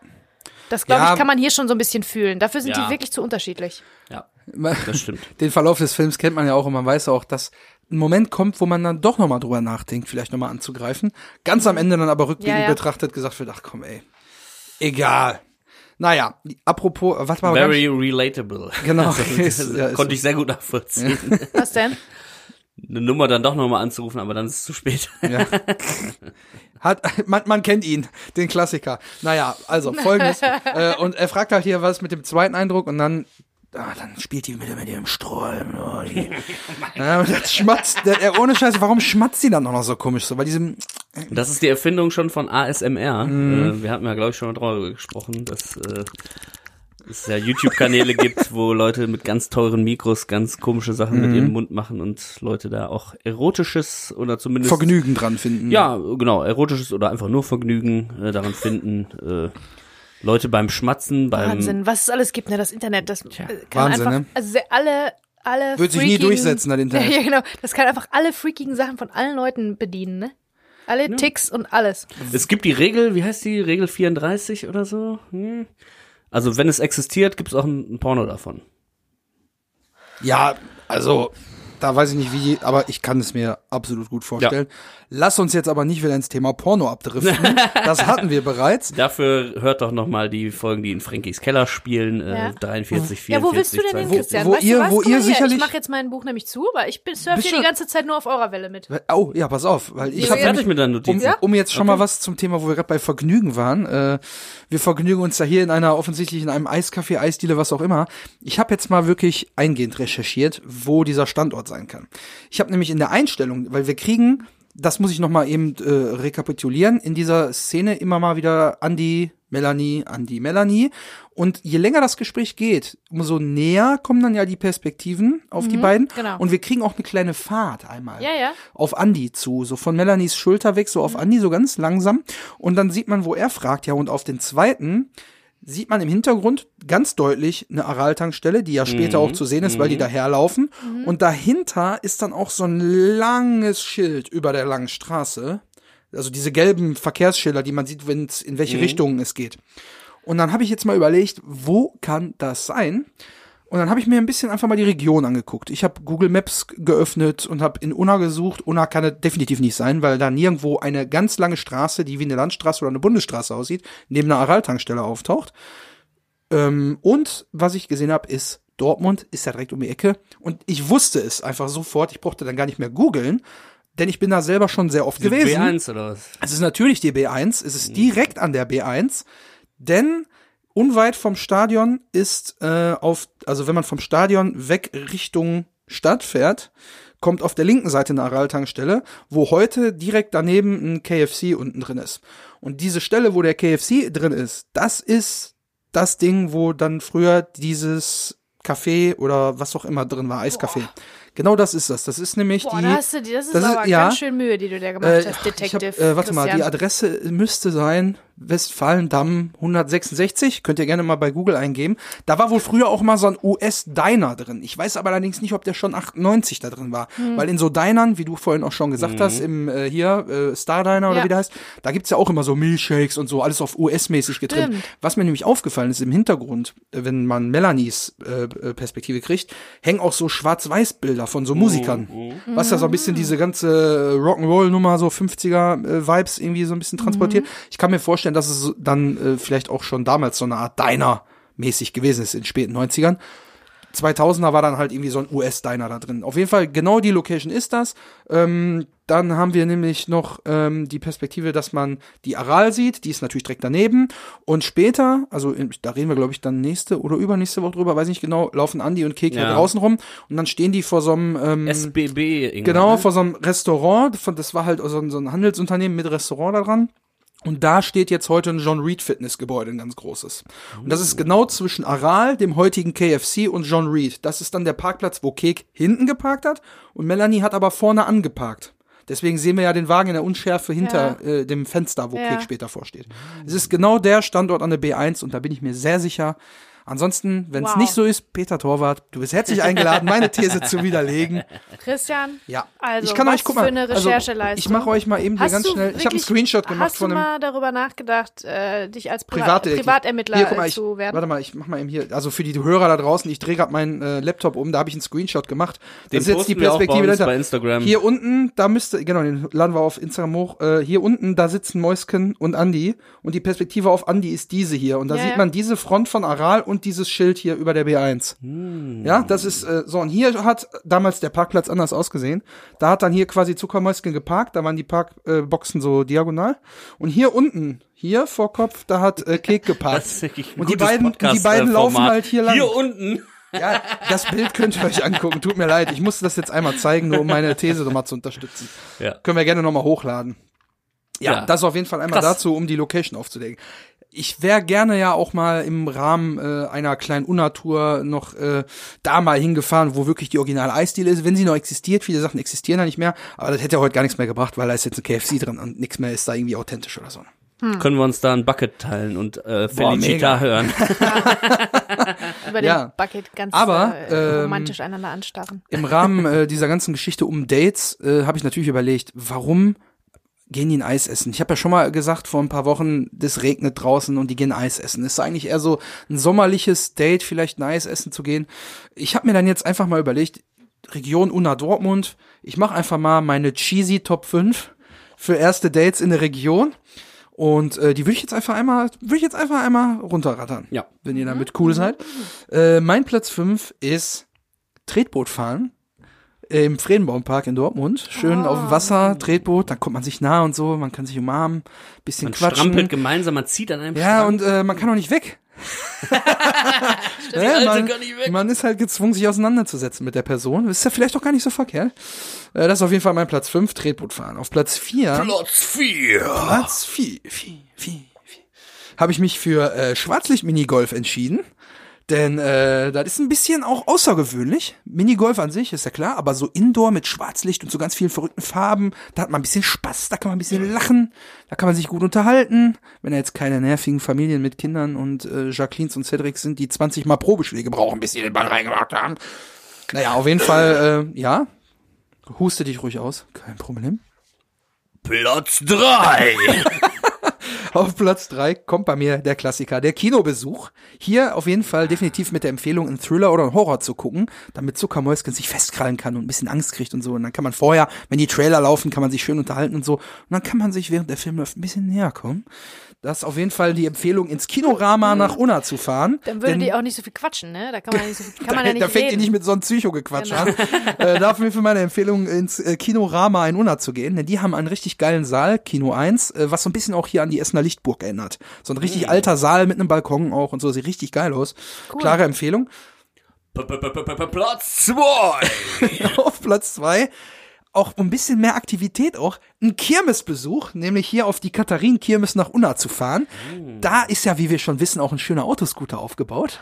Das glaube Ja. ich, kann man hier schon so ein bisschen fühlen. Dafür sind Ja. die wirklich zu unterschiedlich. Ja, das stimmt. *laughs* Den Verlauf des Films kennt man ja auch und man weiß auch, dass ein Moment kommt, wo man dann doch nochmal drüber nachdenkt, vielleicht nochmal anzugreifen. Ganz am Ende dann aber rückblickend Ja, ja. betrachtet gesagt wird, ach komm ey, egal. Naja, apropos, was war Very relatable. Genau. Also, *laughs* das Ist- ja, ist konnte ich sehr gut nachvollziehen. Was denn? Eine Nummer dann doch nochmal anzurufen, aber dann ist es zu spät. Ja. *laughs* Hat, man, man kennt ihn, den Klassiker. Naja, also folgendes. *laughs* äh, und er fragt halt hier was mit dem zweiten Eindruck und dann, ah, dann spielt die wieder mit ihrem Sträumen. Oh, die. *laughs* ja, und das schmatzt, der, ohne Scheiße, warum schmatzt sie dann auch noch so komisch so? Bei diesem, Das ist die Erfindung schon von ASMR. Mhm. Äh, wir hatten ja, glaube ich, schon mal drüber gesprochen, dass äh, es ja YouTube-Kanäle gibt, wo Leute mit ganz teuren Mikros ganz komische Sachen Mhm. mit ihrem Mund machen und Leute da auch erotisches oder zumindest Vergnügen dran finden. Ja, genau, erotisches oder einfach nur Vergnügen äh, daran finden. Äh, Leute beim Schmatzen, beim Wahnsinn, was es alles gibt, ne? Das Internet, das äh, kann Wahnsinn, einfach, ne? also alle, alle Wird sich nie durchsetzen, das *laughs* Internet. Ja, genau. Das kann einfach alle freakigen Sachen von allen Leuten bedienen, ne? Alle Ticks und alles. Es gibt die Regel, wie heißt die? Regel 34 oder so? Hm. Also wenn es existiert, gibt es auch ein, Porno davon. Ja, also da weiß ich nicht wie, aber ich kann es mir absolut gut vorstellen. Lass uns jetzt aber nicht wieder ins Thema Porno abdriften. *laughs* das hatten wir bereits. Dafür hört doch noch mal die Folgen, die in Frankies Keller spielen, Ja. äh, 43, 44, Ja, wo willst du denn hin, 42. Christian? wo weißt ihr- du was? wo Guck ihr sicherlich- Ich mache jetzt mein Buch nämlich zu, weil ich bin surf Bist hier die ganze Zeit nur auf eurer Welle mit. Oh, ja, pass auf, weil ich Ich habe hab fertig mit deinen um, Notizen. um jetzt schon mal was zum Thema, wo wir gerade bei Vergnügen waren. Äh, wir vergnügen uns ja hier in einer offensichtlich in einem Eiscafé, Eisdiele, was auch immer. Ich habe jetzt mal wirklich eingehend recherchiert, wo dieser Standort sein kann. Ich habe nämlich in der Einstellung, weil wir kriegen, das muss ich noch mal eben äh, rekapitulieren, in dieser Szene immer mal wieder Andy, Melanie, Andy, Melanie. Und je länger das Gespräch geht, umso näher kommen dann ja die Perspektiven auf die beiden. genau. Und wir kriegen auch eine kleine Fahrt einmal Ja, ja. auf Andy zu, so von Melanies Schulter weg, so auf Andy, so ganz langsam. Und dann sieht man, wo er fragt, ja, und auf den zweiten sieht man im Hintergrund ganz deutlich eine Aral-Tankstelle, die ja später auch zu sehen ist, weil die daherlaufen. Und dahinter ist dann auch so ein langes Schild über der langen Straße. Also diese gelben Verkehrsschilder, die man sieht, wenn es in welche Richtungen es geht. Und dann habe ich jetzt mal überlegt, wo kann das sein? Und dann habe ich mir ein bisschen einfach mal die Region angeguckt. Ich habe Google Maps geöffnet und habe in Unna gesucht. Unna kann es definitiv nicht sein, weil da nirgendwo eine ganz lange Straße, die wie eine Landstraße oder eine Bundesstraße aussieht, neben einer Aral-Tankstelle auftaucht. Ähm, und was ich gesehen habe, ist Dortmund, ist ja direkt um die Ecke. Und ich wusste es einfach sofort. Ich brauchte dann gar nicht mehr googeln, denn ich bin da selber schon sehr oft gewesen. B1 oder was? Es ist natürlich die B1, es ist direkt an der B1, denn unweit vom Stadion ist äh, auf, also wenn man vom Stadion weg Richtung Stadt fährt, kommt auf der linken Seite eine Aral-Tankstelle, wo heute direkt daneben ein KFC unten drin ist. Und diese Stelle, wo der KFC drin ist, das ist das Ding, wo dann früher dieses Café oder was auch immer drin war, Eiscafé. Genau das ist das. Das ist nämlich Boah, die. da hast du, die- das ist das ist- aber ja. ganz schön Mühe, die du da gemacht Äh, hast, ich Detective. hab, äh, warte mal, die Christian. Adresse müsste sein Westfalendamm 166. Könnt ihr gerne mal bei Google eingeben. Da war wohl früher auch mal so ein US-Diner drin. Ich weiß aber allerdings nicht, ob der schon 98 da drin war. Hm. Weil in so Dinern, wie du vorhin auch schon gesagt hast, im äh, hier äh, Star Diner oder Ja. wie der heißt, da gibt's ja auch immer so Milchshakes und so, alles auf US-mäßig getrimmt. Was mir nämlich aufgefallen ist im Hintergrund, äh, wenn man Melanies äh, Perspektive kriegt, hängen auch so Schwarz-Weiß-Bilder von so Musikern. Was ja so ein bisschen diese ganze Rock'n'Roll-Nummer, so 50er-Vibes irgendwie so ein bisschen transportiert. Ich kann mir vorstellen, dass es dann äh, vielleicht auch schon damals so eine Art Diner-mäßig gewesen ist in den späten 90ern. 2000er war dann halt irgendwie so ein US-Diner da drin. Auf jeden Fall, genau die Location ist das. Ähm, dann haben wir nämlich noch ähm, die Perspektive, dass man die Aral sieht. Die ist natürlich direkt daneben. Und später, also in, da reden wir, glaube ich, dann nächste oder übernächste Woche drüber, weiß nicht genau, laufen Andi und Keke Ja. draußen rum. Und dann stehen die vor so einem... Ähm, SBB Genau, ne? vor so einem Restaurant, das war halt so ein, so ein Handelsunternehmen mit Restaurant da dran. Und da steht jetzt heute ein John Reed Fitnessgebäude, ein ganz großes. Und das ist genau zwischen Aral, dem heutigen KFC und John Reed. Das ist dann der Parkplatz, wo Kek hinten geparkt hat und Melanie hat aber vorne angeparkt. Deswegen sehen wir ja den Wagen in der Unschärfe hinter äh, dem Fenster, wo Ja. Kek später vorsteht. Es ist genau der Standort an der B1 und da bin ich mir sehr sicher. Ansonsten, wenn es Wow. nicht so ist, Peter Torwart, du bist herzlich eingeladen, meine These zu widerlegen. *laughs* Christian, Ja, Also, ich kann was euch, guck mal, für eine also, Rechercheleistung. ich mache euch mal eben hier hast ganz du schnell, ich habe einen wirklich- Screenshot gemacht Hast von du einem mal darüber nachgedacht, äh, dich als Priva. Privatermittler Hier, guck mal, ich, zu werden? warte mal, ich mach mal eben hier, also für die Hörer da draußen, ich drehe gerade meinen äh, Laptop um, da habe ich einen Screenshot gemacht. Den das ist jetzt die Perspektive dahinter. bei Instagram. Hier unten, da müsste, genau, den laden wir auf Instagram hoch. Äh, hier unten, da sitzen Mäusken und Andi. Und die Perspektive auf Andi ist diese hier. Und da Ja, sieht ja. man diese Front von Aral und dieses Schild hier über der B1. Ja, das ist äh, so. Und hier hat damals der Parkplatz anders ausgesehen. Da hat dann hier quasi Zuckermäuschen geparkt. Da waren die Parkboxen äh, so diagonal. Und hier unten, hier vor Kopf, da hat äh, Kek *laughs* geparkt. Das ist wirklich ein und die beiden, und die Podcast, beiden äh, laufen halt hier lang. Hier unten. Ja, das Bild könnt ihr euch angucken. Tut mir leid, ich musste das jetzt einmal zeigen, nur um meine These nochmal zu unterstützen. Ja. Können wir gerne nochmal hochladen. Ja, Ja. das auf jeden Fall einmal Krass. dazu, um die Location aufzulegen. Ich wäre gerne ja auch mal im Rahmen äh, einer kleinen Unnatur noch äh, da mal hingefahren, wo wirklich die originale Eisdiele ist, wenn sie noch existiert. Viele Sachen existieren da nicht mehr, aber das hätte ja heute gar nichts mehr gebracht, weil da ist jetzt ein KFC drin und nichts mehr ist da irgendwie authentisch oder so. Können wir uns da ein Bucket teilen und äh, Felicita mega. hören. *laughs* Über den Ja. Bucket ganz Aber, äh, ähm, romantisch einander anstarren. Im Rahmen äh, dieser ganzen Geschichte um Dates äh, habe ich natürlich überlegt, warum gehen die ein Eis essen. Ich habe ja schon mal gesagt vor ein paar Wochen, das regnet draußen und die gehen Eis essen. Ist eigentlich eher so ein sommerliches Date, vielleicht ein Eis essen zu gehen. Ich habe mir dann jetzt einfach mal überlegt, Region Unna Dortmund, ich mache einfach mal meine cheesy Top 5 für erste Dates in der Region. Und äh, die würde ich jetzt einfach einmal, würde ich jetzt einfach einmal runterrattern. Ja. Wenn ihr damit cool seid. Äh, mein Platz 5 ist Tretboot fahren im Friedenbaumpark in Dortmund. Schön auf dem Wasser, Tretboot, dann kommt man sich nah und so, man kann sich umarmen, bisschen Man quatschen. strampelt gemeinsam, man zieht an einem Ja, Strand. und äh, man kann auch nicht weg. *laughs* Alte man, man ist halt gezwungen, sich auseinanderzusetzen mit der Person. Ist ja vielleicht auch gar nicht so verkehrt. Äh, das ist auf jeden Fall mein Platz 5, Tretboot fahren. Auf Platz 4, Platz 4. Platz 4, 4, 4, 4, habe ich mich für äh, Schwarzlicht-Minigolf entschieden. Denn äh, das ist ein bisschen auch außergewöhnlich. Minigolf an sich ist ja klar, aber so Indoor mit Schwarzlicht und so ganz vielen verrückten Farben, da hat man ein bisschen Spaß, da kann man ein bisschen lachen, da kann man sich gut unterhalten. Wenn da jetzt keine nervigen Familien mit Kindern und äh, Jacquelines und Cedrics sind, die 20 Mal Probeschläge brauchen, bis sie den Ball reingemacht haben. Naja, auf jeden Fall, äh, ja. Huste dich ruhig aus, kein Problem. Platz 3. *laughs* Auf Platz drei kommt bei mir der Klassiker, der Kinobesuch. Hier auf jeden Fall definitiv mit der Empfehlung, einen Thriller oder einen Horror zu gucken, damit Zuckermäuschen sich festkrallen kann und ein bisschen Angst kriegt und so. Und dann kann man vorher, wenn die Trailer laufen, kann man sich schön unterhalten und so. Und dann kann man sich, während der Film läuft, ein bisschen näher kommen. Das ist auf jeden Fall die Empfehlung, ins Kinorama nach Unna zu fahren. Dann würde Denn die auch nicht so viel quatschen, ne? Da kann man ja nicht so viel, *laughs* kann da, man ja nicht da fängt ihr nicht mit so einem Psycho-Gequatsch Genau. an. äh, dafür für meine Empfehlung, ins äh, Kinorama in Unna zu gehen. Denn die haben einen richtig geilen Saal, Kino 1, äh, was so ein bisschen auch hier an die Essener Lichtburg erinnert. So ein richtig alter Saal mit einem Balkon auch und so, sieht richtig geil aus. Cool. Klare Empfehlung. Platz 2. *laughs* Auf Platz zwei auch ein bisschen mehr Aktivität auch, ein Kirmesbesuch, nämlich hier auf die Katharin-Kirmes nach Unna zu fahren. Da ist ja, wie wir schon wissen, auch ein schöner Autoscooter aufgebaut.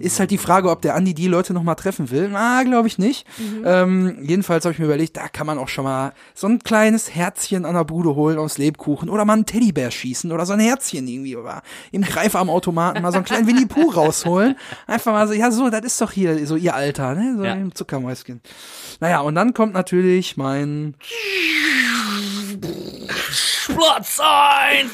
Ist halt die Frage, ob der Andi die Leute noch mal treffen will. Na, glaube ich nicht. Ähm, jedenfalls habe ich mir überlegt, da kann man auch schon mal so ein kleines Herzchen an der Bude holen aus Lebkuchen oder mal einen Teddybär schießen oder so ein Herzchen irgendwie oder im Greifarmautomaten mal so einen kleinen Winnie Pooh rausholen. Einfach mal so, ja so, das ist doch hier so ihr Alter, ne? So Ja. im Zuckermäuschen. Naja, und dann kommt natürlich mein Platz 1.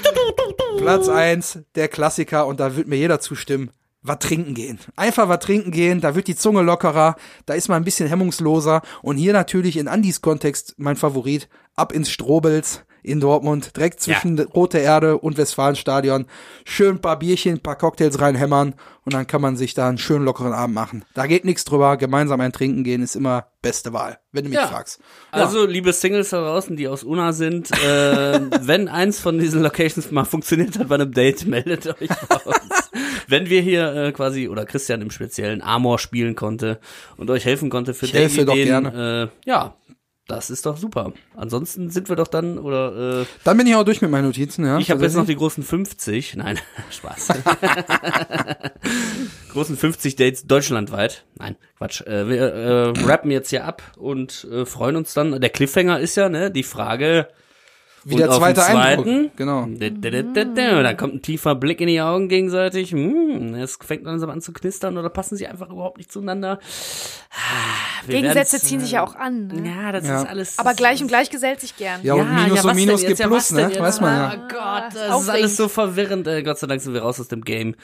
Platz eins, der Klassiker, und da wird mir jeder zustimmen. Was trinken gehen. Einfach was trinken gehen, da wird die Zunge lockerer, da ist man ein bisschen hemmungsloser. Und hier natürlich in Andys Kontext mein Favorit, ab ins Strobels in Dortmund, direkt zwischen Rote Erde und Westfalenstadion. Schön ein paar Bierchen, ein paar Cocktails reinhämmern und dann kann man sich da einen schönen lockeren Abend machen. Da geht nichts drüber, gemeinsam ein Trinken gehen ist immer beste Wahl, wenn du mich Ja. fragst. Also, liebe Singles da draußen, die aus Una sind, äh, *laughs* wenn eins von diesen Locations mal funktioniert hat bei einem Date, meldet euch bei uns. Wenn wir hier äh, quasi, oder Christian im Speziellen, Amor spielen konnte und euch helfen konnte für Ich helfe doch gerne. Äh, ja, das ist doch super. Ansonsten sind wir doch dann, oder äh, Dann bin ich auch durch mit meinen Notizen, ja. ich habe jetzt noch die großen 50. Nein, *laughs* Spaß. *laughs* großen 50 Dates deutschlandweit. Nein, Quatsch. Äh, wir äh, rappen jetzt hier ab und äh, freuen uns dann. Der Cliffhanger ist ja, ne, die Frage. Wie und der auf zweite Eindruck. zweiten, Genau. Da, kommt ein tiefer Blick in die Augen gegenseitig. Hm, es fängt langsam an zu knistern oder passen sie einfach überhaupt nicht zueinander. Ah, wir Gegensätze ziehen sich ja auch an. Ne? Ja, das Ja. ist alles. Aber das gleich ist- und gleich gesellt sich gern. Ja, und Minus was und Minus gibt Ja, Plus, ne? Weiß man Oh ja. Gott, Ah, das ist aufregend. alles so verwirrend. Äh, Gott sei Dank sind wir raus aus dem Game.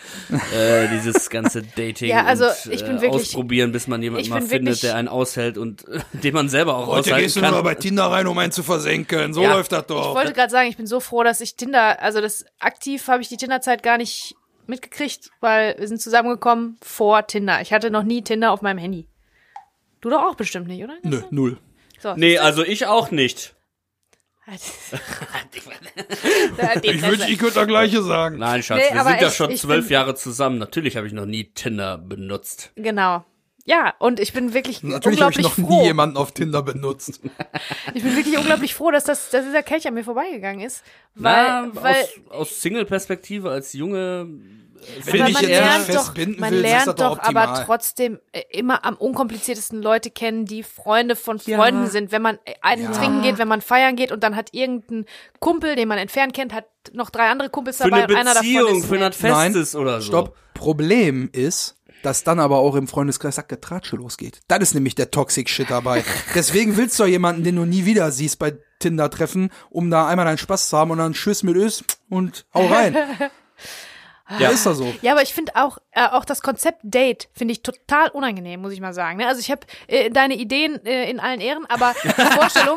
äh, dieses ganze *laughs* Dating Ja, also und ich bin äh, wirklich- ausprobieren, bis man jemanden mal bin findet, der einen aushält und äh, den man selber auch Heute aushalten gehst du nur bei Tinder rein, um einen zu versenken. So Ja. läuft das Ich doch. wollte gerade sagen, ich bin so froh, dass ich Tinder, also das aktiv habe ich die Tinderzeit gar nicht mitgekriegt, weil wir sind zusammengekommen vor Tinder. Ich hatte noch nie Tinder auf meinem Handy. Du doch auch bestimmt nicht, oder? Nö, null. So, Nee, also ich auch nicht. *laughs* Ich wünsche, ich könnte das Gleiche sagen. Nein, Schatz, Nee, wir sind ja schon zwölf Jahre zusammen. Natürlich habe ich noch nie Tinder benutzt. Genau. Ja, und ich bin wirklich Natürlich habe ich unglaublich noch froh. nie jemanden auf Tinder benutzt. Ich bin wirklich unglaublich froh, dass das, dass dieser Kelch an mir vorbeigegangen ist, weil, Na, weil aus, aus Single-Perspektive als Junge Wenn finde ich man jetzt eher, lernt fest doch, binden man ist lernt das doch doch aber trotzdem äh, immer am unkompliziertesten Leute kennen, die Freunde von Freunden sind. Wenn man äh, einen Ja. trinken geht, wenn man feiern geht und dann hat irgendein Kumpel, den man entfernt kennt, hat noch drei andere Kumpels für dabei eine und einer davon Beziehung, ist für ein Festes oder so. Stopp. Problem ist, dass dann aber auch im Freundeskreis Sackgetratsche losgeht. Das ist nämlich der Toxic Shit dabei. Deswegen willst du doch jemanden, den du nie wieder siehst bei Tinder treffen, um da einmal deinen Spaß zu haben und dann Tschüss mit Ös und hau rein. *laughs* ja, ist doch so. Ja, aber ich finde auch, äh, auch das Konzept Date finde ich total unangenehm, muss ich mal sagen. Ne? Also ich habe äh, deine Ideen äh, in allen Ehren, aber die *laughs* Vorstellung,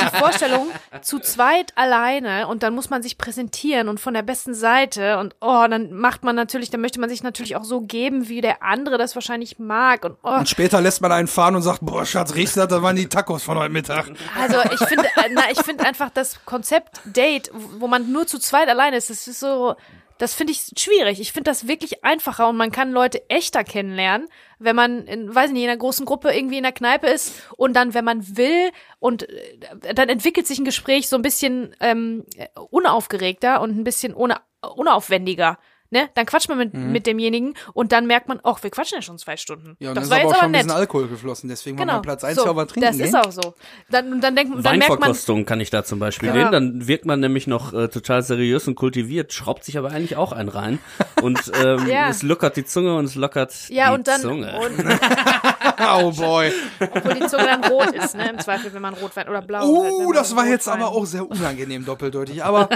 die Vorstellung zu zweit alleine und dann muss man sich präsentieren und von der besten Seite und oh, dann macht man natürlich, dann möchte man sich natürlich auch so geben, wie der andere das wahrscheinlich mag und oh. Und später lässt man einen fahren und sagt, boah, Schatz, riechst du das? Das waren die Tacos von heute Mittag. Also ich finde, äh, na, ich finde einfach das Konzept Date, wo man nur zu zweit alleine ist, das ist so, das finde ich schwierig. Ich finde das wirklich einfacher und man kann Leute echter kennenlernen, wenn man, in, weiß nicht, in einer großen Gruppe irgendwie in der Kneipe ist und dann, wenn man will und äh, dann entwickelt sich ein Gespräch so ein bisschen ähm, unaufgeregter und ein bisschen ohne, unaufwendiger. Ne? Dann quatscht man mit, mit demjenigen und dann merkt man, ach, wir quatschen ja schon zwei Stunden. Ja, und das dann war ist aber jetzt auch schon ein bisschen Alkohol geflossen, deswegen Genau. an Platz 1 so, ja aber trinken das gehen. ist auch so. Dann, dann, denkt, dann merkt man, Weinverkostung kann ich da zum Beispiel Ja. nehmen. Dann wirkt man nämlich noch äh, total seriös und kultiviert, schraubt sich aber eigentlich auch einen rein. Und *laughs* ähm, Ja. es lockert die Zunge und es lockert ja, die und dann, Zunge. und, *laughs* Oh boy. obwohl die Zunge dann rot ist, ne, im Zweifel, wenn man Rotwein oder blau. halt, Uh, man das war jetzt aber auch sehr unangenehm doppeldeutig. Aber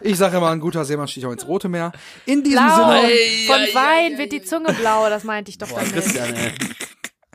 ich sage immer, ein guter Seemann steht auch ins Rote Meer. In diesem Blau. Sinne. Von Wein wird die Zunge blau, das meinte ich doch damit. Christian, ey.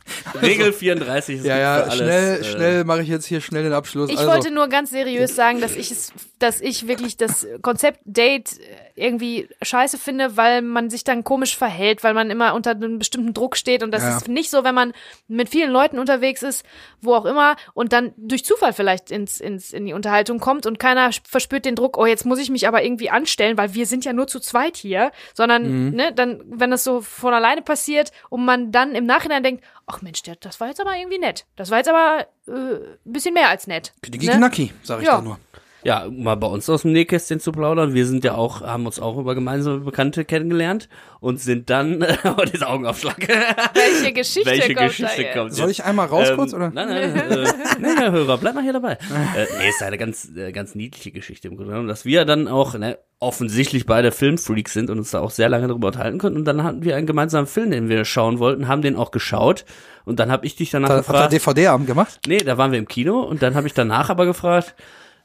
*laughs* Regel 34 ist Ja, ja, für alles. schnell, äh, schnell mache ich jetzt hier schnell den Abschluss. Ich also, wollte nur ganz seriös sagen, dass ich es, dass ich wirklich das Konzept Date irgendwie scheiße finde, weil man sich dann komisch verhält, weil man immer unter einem bestimmten Druck steht und das Ja. ist nicht so, wenn man mit vielen Leuten unterwegs ist, wo auch immer und dann durch Zufall vielleicht ins, ins in die Unterhaltung kommt und keiner verspürt den Druck, oh jetzt muss ich mich aber irgendwie anstellen, weil wir sind ja nur zu zweit hier, sondern ne, dann wenn das so von alleine passiert und man dann im Nachhinein denkt, ach Mensch, der, das war jetzt aber irgendwie nett, das war jetzt aber äh, ein bisschen mehr als nett. Ne? Knacki, sag ich Ja. da nur. Ja, mal bei uns aus dem Nähkästchen zu plaudern. Wir sind ja auch, haben uns auch über gemeinsame Bekannte kennengelernt und sind dann, *laughs* oh, dieser Augenaufschlag. Welche Geschichte Welche kommt Geschichte da kommt Soll ich einmal raus Ähm, kurz, oder? Nein, nein, äh, *laughs* nein, Herr Hörer, bleib mal hier dabei. äh, nee, ist eine ganz, äh, ganz niedliche Geschichte im Grunde genommen, dass wir dann auch ne, offensichtlich beide Filmfreaks sind und uns da auch sehr lange darüber unterhalten konnten. Und dann hatten wir einen gemeinsamen Film, den wir schauen wollten, haben den auch geschaut. Und dann habe ich dich danach Hat, hat er gefragt. DVD-Abend gemacht? Nee, da waren wir im Kino und dann habe ich danach aber gefragt,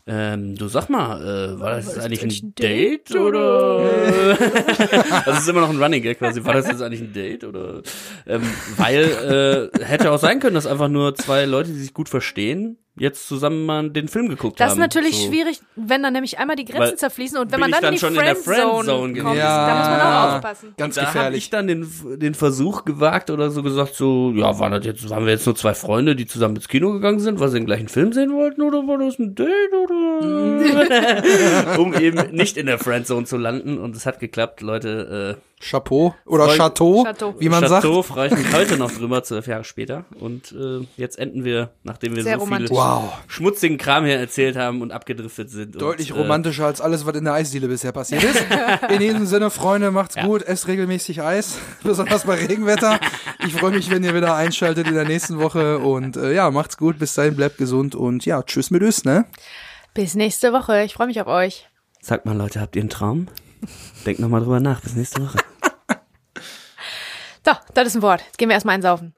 ähm, du sag mal, äh, war das jetzt eigentlich ein Date oder? *laughs* das ist immer noch ein Running Gag quasi. War das jetzt eigentlich ein Date oder? Ähm, weil äh, hätte auch sein können, dass einfach nur zwei Leute, die sich gut verstehen, jetzt zusammen mal den Film geguckt Das haben. ist natürlich So. schwierig, wenn dann nämlich einmal die Grenzen Weil zerfließen und wenn man dann, dann in die schon in der Friendzone Friendzone kommt, gewesen. da muss man Ja. auch aufpassen. Ganz da habe gefährlich. ich dann den, den Versuch gewagt oder so gesagt, so, ja, waren das jetzt, waren wir jetzt nur zwei Freunde, die zusammen ins Kino gegangen sind, weil sie den gleichen Film sehen wollten, oder war das ein Date, oder? *laughs* um eben nicht in der Friendzone zu landen und es hat geklappt, Leute, äh, Chapeau oder Voll- Chateau, Chateau. wie man sagt. Chateau freue ich mich heute noch drüber, zwölf Jahre später und äh, jetzt enden wir, nachdem wir Sehr so romantisch. viele Wow. schmutzigen Kram hier erzählt haben und abgedriftet sind. Deutlich und, äh, romantischer als alles, was in der Eisdiele bisher passiert ist. *laughs* In diesem Sinne, Freunde, macht's Ja. gut, esst regelmäßig Eis, *laughs* besonders bei Regenwetter. Ich freue mich, wenn ihr wieder einschaltet in der nächsten Woche und äh, ja, macht's gut, bis dahin, bleibt gesund und ja, tschüss mit Ös, ne? Bis nächste Woche. Ich freue mich auf euch. Sagt mal, Leute, habt ihr einen Traum? Denkt nochmal drüber nach. Bis nächste Woche. So, das ist ein Wort. Jetzt gehen wir erstmal einsaufen.